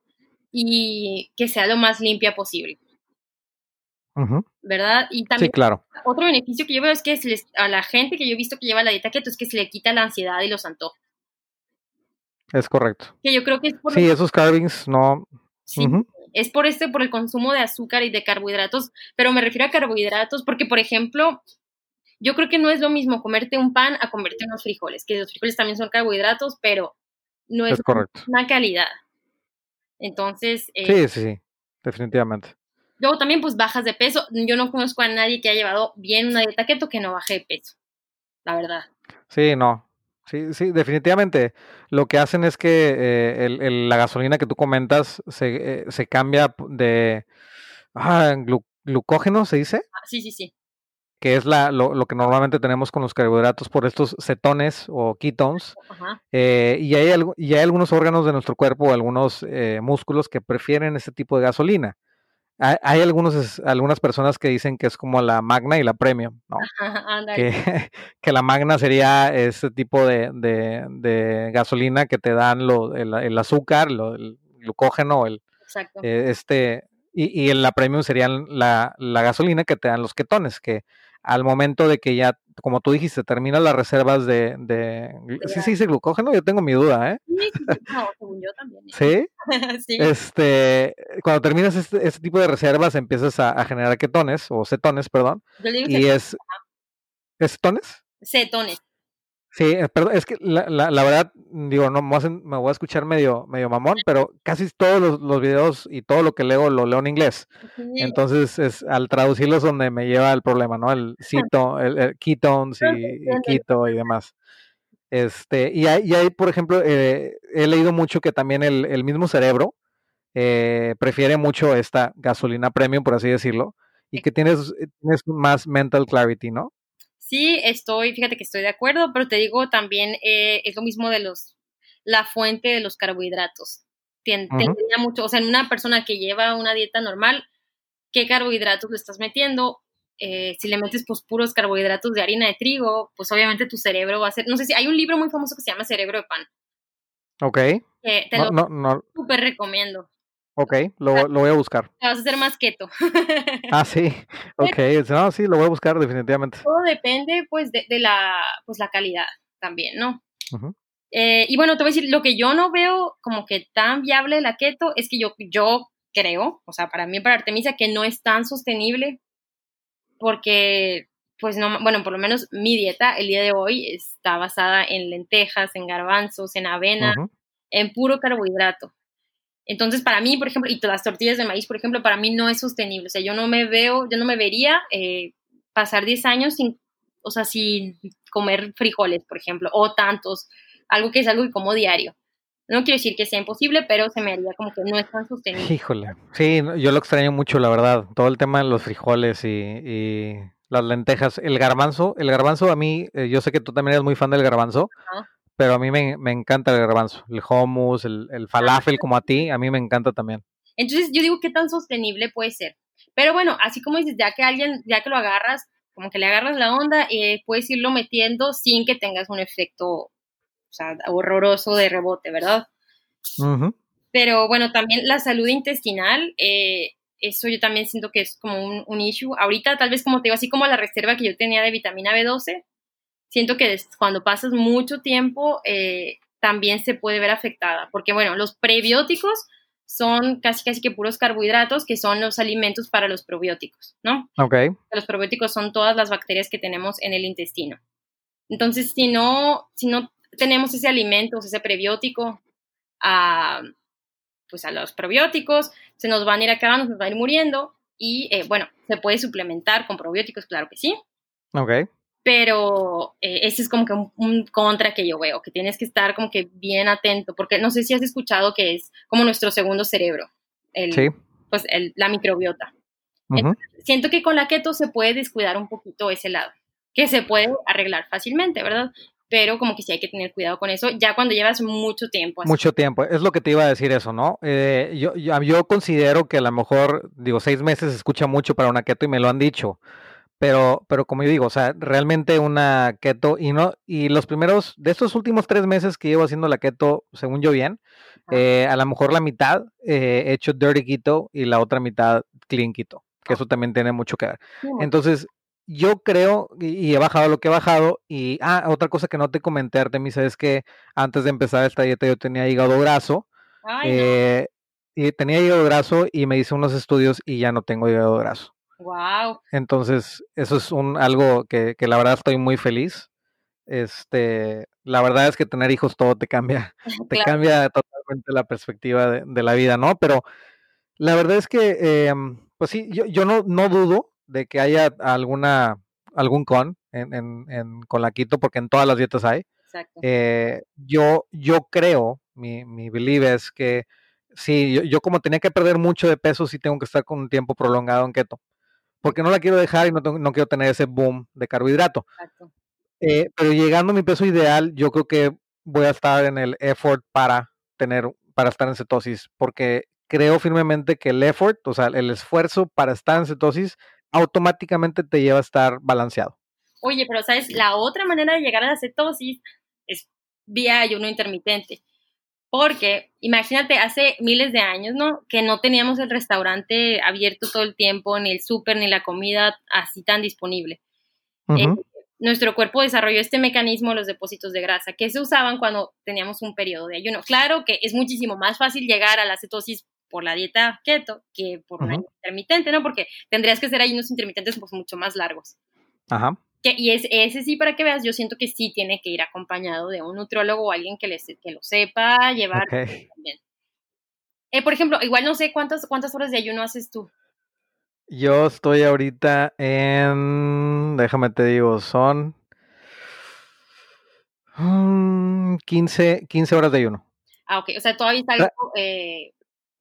y que sea lo más limpia posible. ¿Verdad? Y también claro. otro beneficio que yo veo es que a la gente que yo he visto que lleva la dieta keto es que se le quita la ansiedad y los antojos. Es correcto. Que yo creo que es por Sí, esos carvings no. Sí, es por este, por el consumo de azúcar y de carbohidratos, pero me refiero a carbohidratos porque, por ejemplo, yo creo que no es lo mismo comerte un pan a comerte unos frijoles, que los frijoles también son carbohidratos, pero no es, una calidad. Entonces. Eh, sí, sí, sí, definitivamente. Luego también pues bajas de peso. Yo no conozco a nadie que haya llevado bien una dieta keto que no baje de peso, la verdad. Sí, no. Sí, sí, definitivamente. Lo que hacen es que eh, el, la gasolina que tú comentas se, eh, se cambia de ah, glucógeno, ¿se dice? Ah, sí, sí, sí. Que es la, lo, lo, que normalmente tenemos con los carbohidratos por estos cetones o ketones. Eh, y, hay, y hay algunos órganos de nuestro cuerpo, algunos músculos que prefieren este tipo de gasolina. Hay, algunos, algunas personas que dicen que es como la magna y la premium, ¿no? [laughs] que, [laughs] que, la magna sería ese tipo de, de, gasolina que te dan lo, el, azúcar, lo, el glucógeno, el, eh, este, y, y la premium sería la, la, gasolina que te dan los ketones, que al momento de que ya, como tú dijiste, terminan las reservas de, de ¿sí se dice glucógeno? Yo tengo mi duda, ¿eh? Sí, no, según yo también. ¿Sí? [laughs] sí. Este, cuando terminas este, este, tipo de reservas empiezas a, generar ketones, o cetones, perdón. y es... ¿Es cetones? Cetones. Sí, eh, perdón, es que la, la, la verdad, digo, no me voy a escuchar medio, medio mamón, pero casi todos los, los, videos y todo lo que leo lo leo en inglés. Entonces, es, al traducirlos donde me lleva el problema, ¿no? El, cito, el, ketones y, keto y demás. Este, y hay, y hay por ejemplo, eh, he leído mucho que también el, el mismo cerebro eh, prefiere mucho esta gasolina premium, por así decirlo, y que tienes, tienes más mental clarity, ¿no? Sí, estoy, fíjate que estoy de acuerdo, pero te digo también eh, es lo mismo de los, la fuente de los carbohidratos. Tendría mucho, o sea, en una persona que lleva una dieta normal, ¿qué carbohidratos le estás metiendo? eh, si le metes pues puros carbohidratos de harina de trigo, pues obviamente tu cerebro va a ser, no sé si hay un libro muy famoso que se llama Cerebro de Pan. Ok. te lo no, súper recomiendo. Ok, lo, lo, voy a buscar. Te vas a hacer más keto. [laughs] ah, sí. Ok, [laughs] no, sí, lo voy a buscar definitivamente. Todo depende, pues, de, de la, pues, la calidad también, ¿no? eh, y bueno, te voy a decir, lo que yo no veo como que tan viable la keto es que yo, yo creo, o sea, para mí, para Artemisia, que no es tan sostenible porque, pues, no, bueno, por lo menos mi dieta el día de hoy está basada en lentejas, en garbanzos, en avena, en puro carbohidrato. Entonces, para mí, por ejemplo, y las tortillas de maíz, por ejemplo, para mí no es sostenible. O sea, yo no me veo, yo no me vería eh, pasar 10 años sin, o sea, sin comer frijoles, por ejemplo, o tantos, algo que es algo que como diario. No quiero decir que sea imposible, pero se me haría como que no es tan sostenible. Híjole, sí, yo lo extraño mucho, la verdad. Todo el tema de los frijoles y, las lentejas. El garbanzo, el garbanzo a mí, eh, yo sé que tú también eres muy fan del garbanzo pero a mí me, encanta el garbanzo, el hummus, el, el, falafel como a ti, a mí me encanta también. Entonces yo digo, ¿qué tan sostenible puede ser? Pero bueno, así como dices, ya que alguien, ya que lo agarras, como que le agarras la onda, eh, puedes irlo metiendo sin que tengas un efecto, o sea, horroroso de rebote, ¿verdad? Pero bueno, también la salud intestinal, eh, eso yo también siento que es como un, un, issue. Ahorita tal vez como te digo, así como la reserva que yo tenía de vitamina B12, siento que cuando pasas mucho tiempo eh, también se puede ver afectada, porque bueno, los prebióticos son casi casi que puros carbohidratos que son los alimentos para los probióticos, ¿no? Ok. Los probióticos son todas las bacterias que tenemos en el intestino. Entonces, si no, si no tenemos ese alimento, ese prebiótico, a, pues a los probióticos, se nos van a ir acabando, se nos van a ir muriendo y eh, bueno, se puede suplementar con probióticos, claro que sí. Ok pero eh, ese es como que un, contra que yo veo, que tienes que estar como que bien atento, porque no sé si has escuchado que es como nuestro segundo cerebro, el, pues el, la microbiota. siento que con la keto se puede descuidar un poquito ese lado, que se puede arreglar fácilmente, ¿verdad? Pero como que sí hay que tener cuidado con eso, ya cuando llevas mucho tiempo. Mucho tiempo, es lo que te iba a decir eso, ¿no? Eh, yo, yo, yo considero que a lo mejor, digo, seis meses se escucha mucho para una keto y me lo han dicho pero, pero como yo digo, o sea, realmente una keto y no, y los primeros, de estos últimos tres meses que llevo haciendo la keto, según yo bien, eh, a lo mejor la mitad eh, he hecho dirty keto y la otra mitad clean keto, que eso también tiene mucho que ver. Entonces, yo creo, y, he bajado lo que he bajado, y, ah, otra cosa que no te comenté, Artemisa, es que antes de empezar esta dieta yo tenía hígado graso, eh, y tenía hígado graso y me hice unos estudios y ya no tengo hígado graso. Wow. Entonces, eso es un algo que, que, la verdad estoy muy feliz. Este, la verdad es que tener hijos todo te cambia, [laughs] te cambia totalmente la perspectiva de, la vida, ¿no? Pero la verdad es que, eh, pues sí, yo, yo no, no dudo de que haya alguna, algún con en, en, en, con la quito, porque en todas las dietas hay. Exacto. Eh, yo, yo creo, mi, mi belief es que sí, yo, yo, como tenía que perder mucho de peso, sí tengo que estar con un tiempo prolongado en keto porque no la quiero dejar y no, no quiero tener ese boom de carbohidrato. Eh, pero llegando a mi peso ideal, yo creo que voy a estar en el effort para tener, para estar en cetosis, porque creo firmemente que el effort, o sea, el esfuerzo para estar en cetosis, automáticamente te lleva a estar balanceado. Oye, pero sabes, la otra manera de llegar a la cetosis es vía ayuno intermitente. Porque imagínate, hace miles de años, ¿no? Que no teníamos el restaurante abierto todo el tiempo, ni el súper, ni la comida así tan disponible. Eh, nuestro cuerpo desarrolló este mecanismo, los depósitos de grasa, que se usaban cuando teníamos un periodo de ayuno. Claro que es muchísimo más fácil llegar a la cetosis por la dieta keto que por un ayuno intermitente, ¿no? Porque tendrías que hacer ayunos intermitentes pues, mucho más largos. Ajá y es, ese sí, para que veas, yo siento que sí tiene que ir acompañado de un nutriólogo o alguien que, les, que lo sepa llevar. Eh, por ejemplo, igual no sé cuántas, cuántas horas de ayuno haces tú. Yo estoy ahorita en, déjame te digo, son 15, 15 horas de ayuno. Ah, ok, o sea, todavía está algo eh,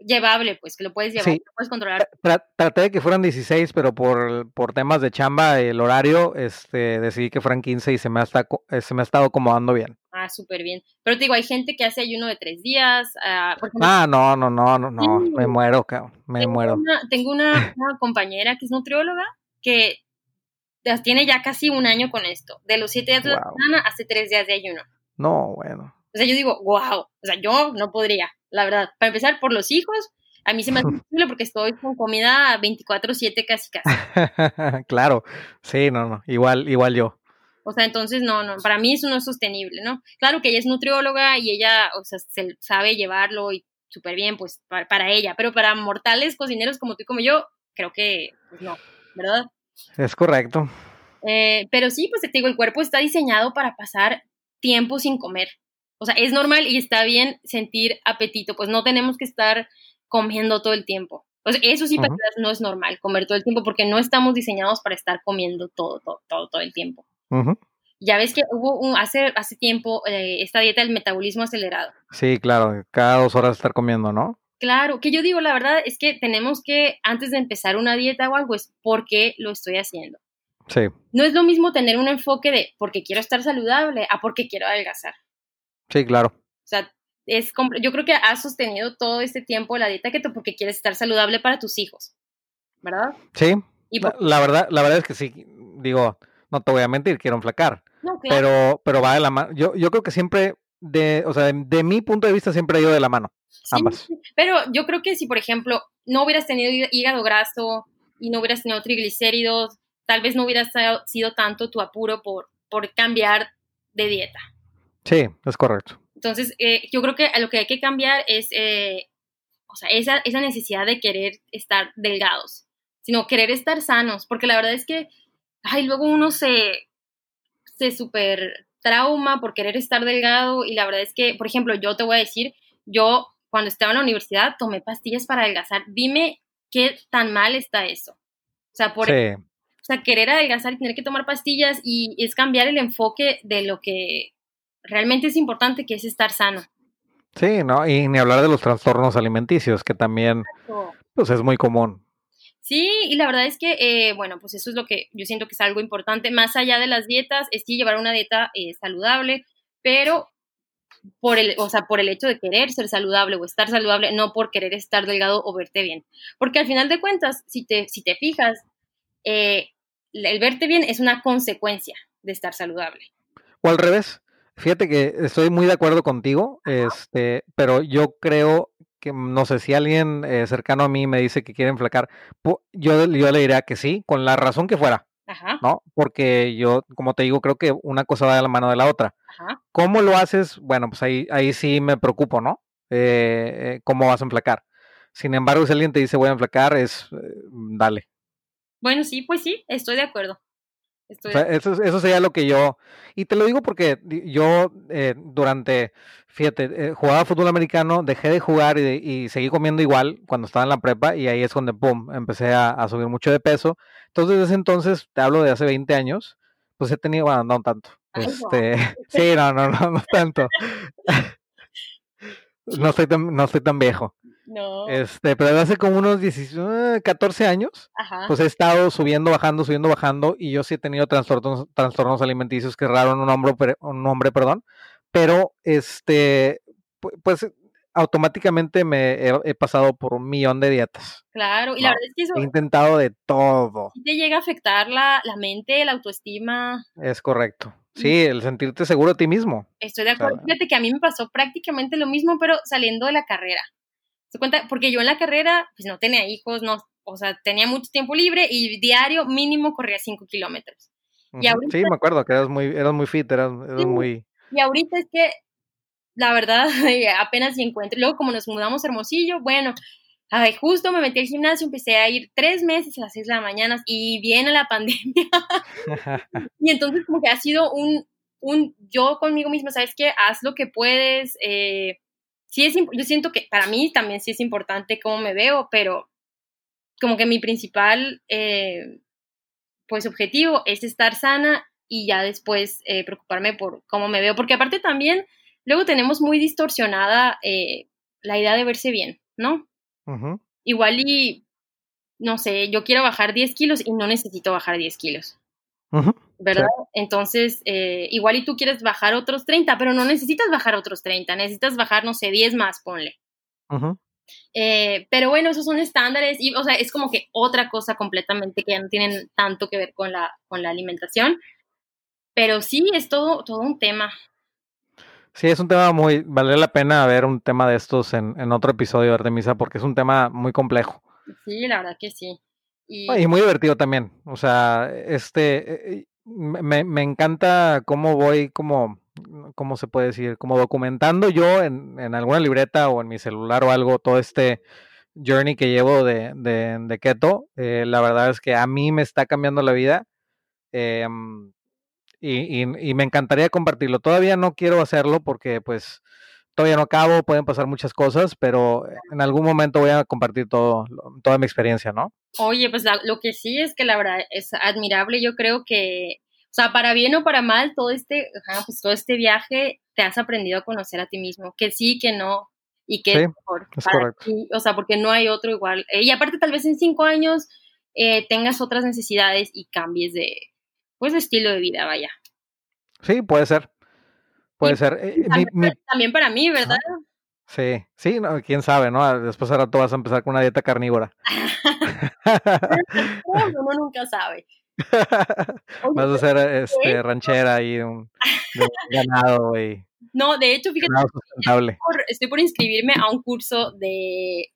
llevable, pues, que lo puedes llevar, lo puedes controlar. traté de que fueran 16, pero por, por temas de chamba, el horario, este, decidí que fueran 15 y se me ha, estado, eh, se me ha estado acomodando bien. Ah, súper bien. Pero te digo, hay gente que hace ayuno de tres días. ah, ah no, no, no, no, no, me muero, cabrón, me muero. tengo una, compañera que es nutrióloga que tiene ya casi un año con esto. De los siete días de la semana hace tres días de ayuno. No, bueno. O sea, yo digo, wow, o sea, yo no podría, la verdad. Para empezar, por los hijos, a mí se me hace [laughs] imposible porque estoy con comida 24/7 casi casi. [laughs] claro, sí, no, no, igual, igual yo. O sea, entonces no, no, para mí eso no es sostenible, ¿no? Claro que ella es nutrióloga y ella, o sea, se sabe llevarlo y súper bien, pues, para, ella, pero para mortales cocineros como tú y como yo, creo que, pues no, ¿verdad? Es correcto. Eh, pero sí, pues te digo, el cuerpo está diseñado para pasar tiempo sin comer. O sea, es normal y está bien sentir apetito, pues no tenemos que estar comiendo todo el tiempo. O sea, eso sí, para no es normal comer todo el tiempo porque no estamos diseñados para estar comiendo todo, todo, todo, todo el tiempo. Ya ves que hubo un, hace, hace tiempo eh, esta dieta del metabolismo acelerado. Sí, claro, cada dos horas estar comiendo, ¿no? Claro, que yo digo, la verdad es que tenemos que, antes de empezar una dieta o algo, es por qué lo estoy haciendo. Sí. No es lo mismo tener un enfoque de porque quiero estar saludable a porque quiero adelgazar. Sí, claro. O sea, es yo creo que has sostenido todo este tiempo la dieta keto porque quieres estar saludable para tus hijos, ¿verdad? Sí. la, verdad, la verdad es que sí. Digo, no te voy a mentir, quiero enflacar. No, claro. Pero, pero va de la mano. Yo, yo creo que siempre, de, o sea, de, mi punto de vista, siempre ha ido de la mano. ambas. Pero yo creo que si, por ejemplo, no hubieras tenido hígado graso y no hubieras tenido triglicéridos, tal vez no hubiera sido tanto tu apuro por, por cambiar de dieta. Sí, es correcto. Entonces, eh, yo creo que lo que hay que cambiar es, eh, o sea, esa, esa necesidad de querer estar delgados, sino querer estar sanos, porque la verdad es que, ay, luego uno se, se super trauma por querer estar delgado y la verdad es que, por ejemplo, yo te voy a decir, yo cuando estaba en la universidad tomé pastillas para adelgazar. Dime qué tan mal está eso. O sea, por, o sea, querer adelgazar y tener que tomar pastillas y es cambiar el enfoque de lo que realmente es importante, que es estar sano. Sí, ¿no? Y ni hablar de los trastornos alimenticios, que también pues es muy común. Sí, y la verdad es que, eh, bueno, pues eso es lo que yo siento que es algo importante, más allá de las dietas, es llevar una dieta eh, saludable, pero por el, o sea, por el hecho de querer ser saludable o estar saludable, no por querer estar delgado o verte bien. Porque al final de cuentas, si te, si te fijas, eh, el verte bien es una consecuencia de estar saludable. O al revés. Fíjate que estoy muy de acuerdo contigo, este, pero yo creo que no sé si alguien eh, cercano a mí me dice que quiere enflacar, yo, yo le diría que sí, con la razón que fuera. ¿No? Porque yo, como te digo, creo que una cosa va de la mano de la otra. ¿Cómo lo haces? Bueno, pues ahí, ahí sí me preocupo, ¿no? Eh, eh, ¿Cómo vas a enflacar? Sin embargo, si alguien te dice voy a enflacar, es dale, bueno, sí, pues sí, estoy de acuerdo. Eso, eso, sería lo que yo, y te lo digo porque yo eh, durante, fíjate, eh, jugaba fútbol americano, dejé de jugar y, seguí comiendo igual cuando estaba en la prepa y ahí es donde, pum, empecé a, subir mucho de peso. Entonces, desde ese entonces, te hablo de hace 20 años, pues he tenido, bueno, no tanto. este, [laughs] [laughs] sí, no, no, no, no tanto. [laughs] no, estoy tan, no estoy tan viejo. No. Este, pero hace como unos 14 años, pues he estado subiendo, bajando, subiendo, bajando, y yo sí he tenido trastornos, trastornos alimenticios, que raro en un hombre, un hombre, perdón, pero este, pues automáticamente me he, pasado por un millón de dietas. Claro, y la verdad es que eso... He intentado de todo. Te llega a afectar la, la mente, la autoestima. Es correcto. Sí, el sentirte seguro de ti mismo. Estoy de acuerdo. Fíjate que a mí me pasó prácticamente lo mismo, pero saliendo de la carrera cuenta? Porque yo en la carrera, pues no tenía hijos, no, o sea, tenía mucho tiempo libre y diario mínimo corría 5 kilómetros. sí, me acuerdo que eras muy, eras muy fit, eras, muy... Y ahorita es que, la verdad, [laughs] apenas si encuentro. Luego, como nos mudamos a Hermosillo, bueno, ay, justo me metí al gimnasio, empecé a ir tres meses a las 6 de la mañana y viene la [laughs] pandemia. [laughs] y entonces como que ha sido un, un yo conmigo misma, ¿sabes qué? Haz lo que puedes, eh, sí es, yo siento que para mí también sí es importante cómo me veo, pero como que mi principal, eh, pues, objetivo es estar sana y ya después eh, preocuparme por cómo me veo, porque aparte también luego tenemos muy distorsionada eh, la idea de verse bien, ¿no? Igual y, no sé, yo quiero bajar 10 kilos y no necesito bajar 10 kilos. ¿Verdad? Entonces, eh, igual y tú quieres bajar otros 30, pero no necesitas bajar otros 30, necesitas bajar, no sé, 10 más, ponle. Eh, pero bueno, esos son estándares y, o sea, es como que otra cosa completamente que ya no tienen tanto que ver con la, con la alimentación. Pero sí, es todo, todo un tema. Sí, es un tema muy, vale la pena ver un tema de estos en, en otro episodio de Artemisa porque es un tema muy complejo. Sí, la verdad que sí. Y, y muy divertido también. O sea, este, eh, me, me encanta cómo voy como ¿cómo se puede decir? Como documentando yo en, en, alguna libreta o en mi celular o algo todo este journey que llevo de, de, de keto. Eh, la verdad es que a mí me está cambiando la vida eh, y, y, y, me encantaría compartirlo. Todavía no quiero hacerlo porque pues todavía no acabo, pueden pasar muchas cosas, pero en algún momento voy a compartir todo, toda mi experiencia, ¿no? Oye, pues la, lo que sí es que la verdad es admirable. Yo creo que o sea, para bien o para mal, todo este, pues todo este viaje te has aprendido a conocer a ti mismo, que sí, que no, y que sí, es mejor. Es para ti, o sea, porque no hay otro igual. Eh, y aparte, tal vez en cinco años eh, tengas otras necesidades y cambies de, pues, de estilo de vida, vaya. Sí, puede ser. Puede y, ser. Eh, también, mi, mi... también, para mí, ¿verdad? Sí, sí, no, quién sabe, ¿no? Después ahora tú vas a empezar con una dieta carnívora. [laughs] [laughs] Uno nunca sabe. [laughs] Vas a ser este, ranchera y un, de ganado, güey. No, de hecho, fíjate. Estoy, por, estoy por inscribirme a un curso de,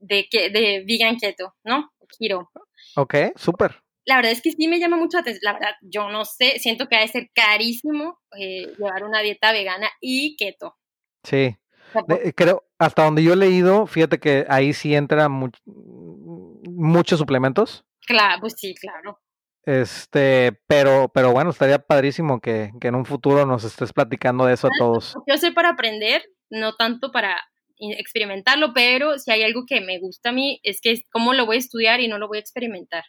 de, de vegan keto, ¿no? Giro. Ok, súper. La verdad es que sí me llama mucho la atención. La verdad, yo no sé, siento que ha de ser carísimo eh, llevar una dieta vegana y keto. Sí. Creo, hasta donde yo he leído, fíjate que ahí sí entra much, muchos suplementos. Claro, pues sí, claro. Este, pero, pero bueno, estaría padrísimo que, que, en un futuro nos estés platicando de eso a todos. Yo sé para aprender, no tanto para experimentarlo, pero si hay algo que me gusta a mí es que es cómo lo voy a estudiar y no lo voy a experimentar,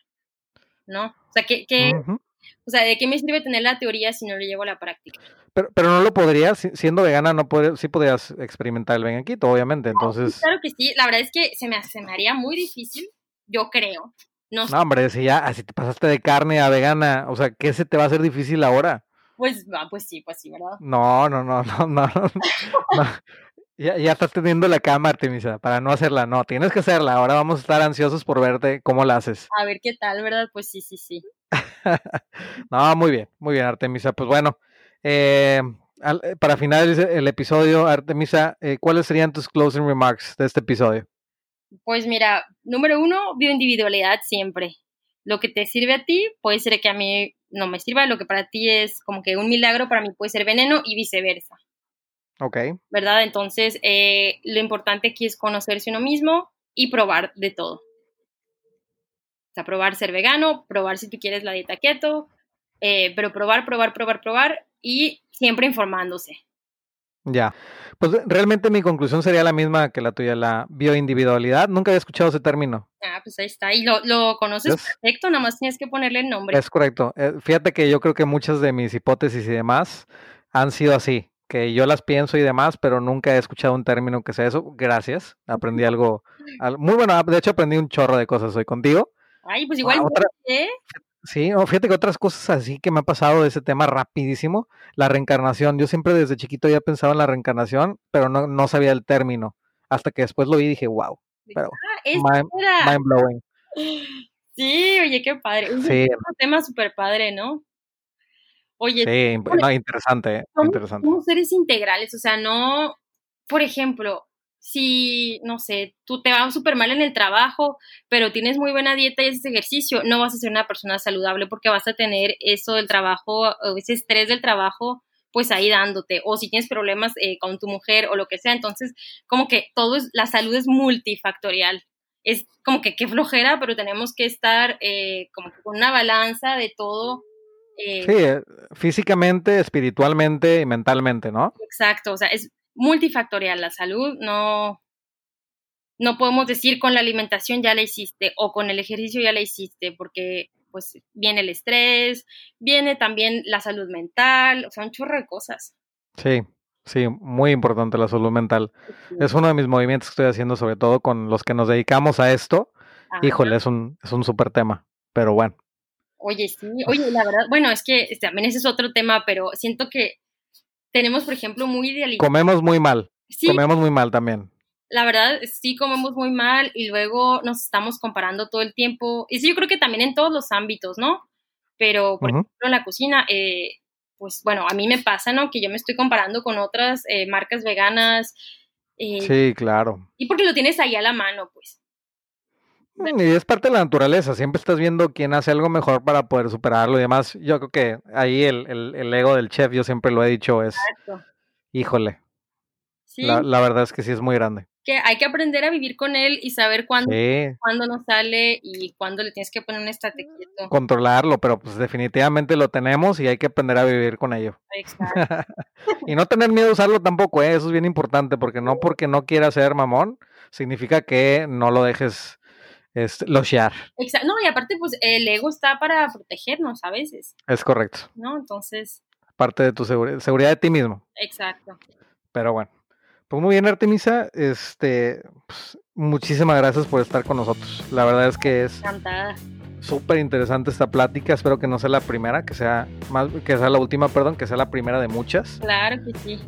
¿no? O sea, que, que uh -huh. o sea, ¿de qué me sirve tener la teoría si no lo llevo a la práctica? Pero, pero no lo podrías, siendo vegana, no puede, sí podrías experimentar el veganquito, obviamente, entonces... No, claro que sí, la verdad es que se me, se me haría muy difícil, yo creo, no, no, hombre, si ya así te pasaste de carne a vegana, o sea, ¿qué se te va a hacer difícil ahora? Pues, pues sí, pues sí, ¿verdad? No, no, no, no, no. [laughs] no. Ya, ya, estás teniendo la cama, Artemisa, para no hacerla. No, tienes que hacerla. Ahora vamos a estar ansiosos por verte cómo la haces. A ver qué tal, ¿verdad? Pues sí, sí, sí. [laughs] no, muy bien, muy bien, Artemisa. Pues bueno, eh, al, para finalizar el episodio, Artemisa, eh, ¿cuáles serían tus closing remarks de este episodio? Pues mira, número uno, bioindividualidad siempre. Lo que te sirve a ti puede ser que a mí no me sirva, lo que para ti es como que un milagro, para mí puede ser veneno y viceversa. Ok. ¿Verdad? Entonces, eh, lo importante aquí es conocerse uno mismo y probar de todo. O sea, probar ser vegano, probar si tú quieres la dieta keto, eh, pero probar, probar, probar, probar y siempre informándose. Ya, pues realmente mi conclusión sería la misma que la tuya, la bioindividualidad. Nunca había escuchado ese término. Ah, pues ahí está. Y lo, lo conoces ¿Es? perfecto, nada más tienes que ponerle el nombre. Es correcto. Eh, fíjate que yo creo que muchas de mis hipótesis y demás han sido así, que yo las pienso y demás, pero nunca he escuchado un término que sea eso. Gracias. Aprendí algo muy bueno. De hecho, aprendí un chorro de cosas hoy contigo. Ay, pues igual. Ah, otra, ¿eh? Sí, no, fíjate que otras cosas así que me ha pasado de ese tema rapidísimo, la reencarnación. Yo siempre desde chiquito ya pensaba en la reencarnación, pero no, no sabía el término. Hasta que después lo vi y dije, wow. Pero ah, mind, mind, blowing. [gasps] Sí, oye, qué padre. Es sí. un tema súper padre, ¿no? Oye, sí, no, interesante, somos, interesante. Somos seres integrales, o sea, no, por ejemplo, si, no sé, tú te vas súper mal en el trabajo, pero tienes muy buena dieta y haces ejercicio, no vas a ser una persona saludable porque vas a tener eso del trabajo, ese estrés del trabajo, pues ahí dándote. O si tienes problemas eh, con tu mujer o lo que sea, entonces como que todo es, la salud es multifactorial. Es como que qué flojera, pero tenemos que estar eh, como con una balanza de todo. Eh, sí, físicamente, espiritualmente y mentalmente, ¿no? Exacto, o sea, es multifactorial la salud, no, no podemos decir con la alimentación ya la hiciste o con el ejercicio ya la hiciste, porque pues viene el estrés, viene también la salud mental, o sea, un chorro de cosas. Sí, sí, muy importante la salud mental. Sí. Es uno de mis movimientos que estoy haciendo, sobre todo con los que nos dedicamos a esto. Ajá. Híjole, es un, es un súper tema, pero bueno. Oye, sí, oye, la verdad, bueno, es que también ese es otro tema, pero siento que tenemos, por ejemplo, muy idealizado. Comemos muy mal. Sí. Comemos muy mal también. la verdad, sí comemos muy mal y luego nos estamos comparando todo el tiempo. Y sí, yo creo que también en todos los ámbitos, ¿no? Pero, por ejemplo, en la cocina, eh, pues bueno, a mí me pasa, ¿no? Que yo me estoy comparando con otras eh, marcas veganas. Eh, sí, claro. Y porque lo tienes ahí a la mano, pues. Mm, y es parte de la naturaleza, siempre estás viendo quién hace algo mejor para poder superarlo y demás. Yo creo que ahí el, el, ego del chef, yo siempre lo he dicho, es, híjole, sí. la, la, verdad es que sí es muy grande que hay que aprender a vivir con él y saber cuándo, cuándo nos sale y cuándo le tienes que poner un estate Controlarlo, pero pues definitivamente lo tenemos y hay que aprender a vivir con ello. Exacto. [laughs] y no tener miedo a usarlo tampoco, ¿eh? eso es bien importante, porque no porque no quieras ser mamón, significa que no lo dejes este, lochear. Exacto. No, y aparte, pues el ego está para protegernos a veces. Es correcto. ¿No? Entonces. Parte de tu seguridad de ti mismo. Exacto. Pero bueno. Pues muy bien, Artemisa. Este, pues, muchísimas gracias por estar con nosotros. La verdad es que es súper interesante esta plática. Espero que no sea la primera, que sea más, que sea la última, perdón, que sea la primera de muchas. Claro que sí.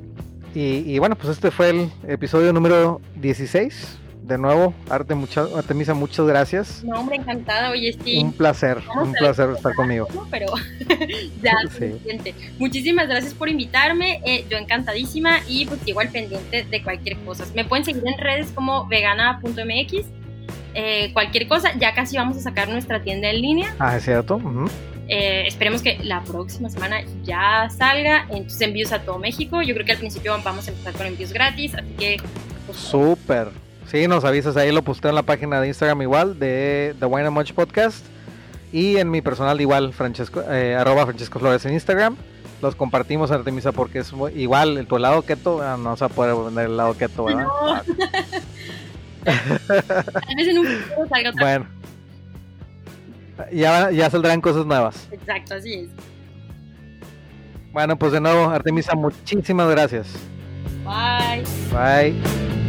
Y, y bueno, pues este fue el episodio número 16 de nuevo, Arte mucha, Artemisa, muchas gracias. No, hombre, encantada, oye, sí. Un placer, un placer estar conmigo. Pero [laughs] ya, Muchísimas gracias por invitarme, eh, yo encantadísima y pues igual pendiente de cualquier cosa. Me pueden seguir en redes como vegana.mx, eh, cualquier cosa, ya casi vamos a sacar nuestra tienda en línea. Ah, es cierto. Eh, esperemos que la próxima semana ya salga. Entonces envíos a todo México. Yo creo que al principio vamos a empezar con envíos gratis, así que... Pues, Súper. Sí, nos avisas ahí, lo posteo en la página de Instagram igual, de The Wine and Much Podcast. Y en mi personal igual, Francesco, eh, arroba Francesco Flores en Instagram. Los compartimos, Artemisa, porque es igual, tu helado keto, ah, no se va a poder vender el helado keto, ¿verdad? No. [laughs] Tal vez en un futuro salga otra Bueno. Ya, ya saldrán cosas nuevas. Exacto, así es. Bueno, pues de nuevo, Artemisa, muchísimas gracias. Bye. Bye.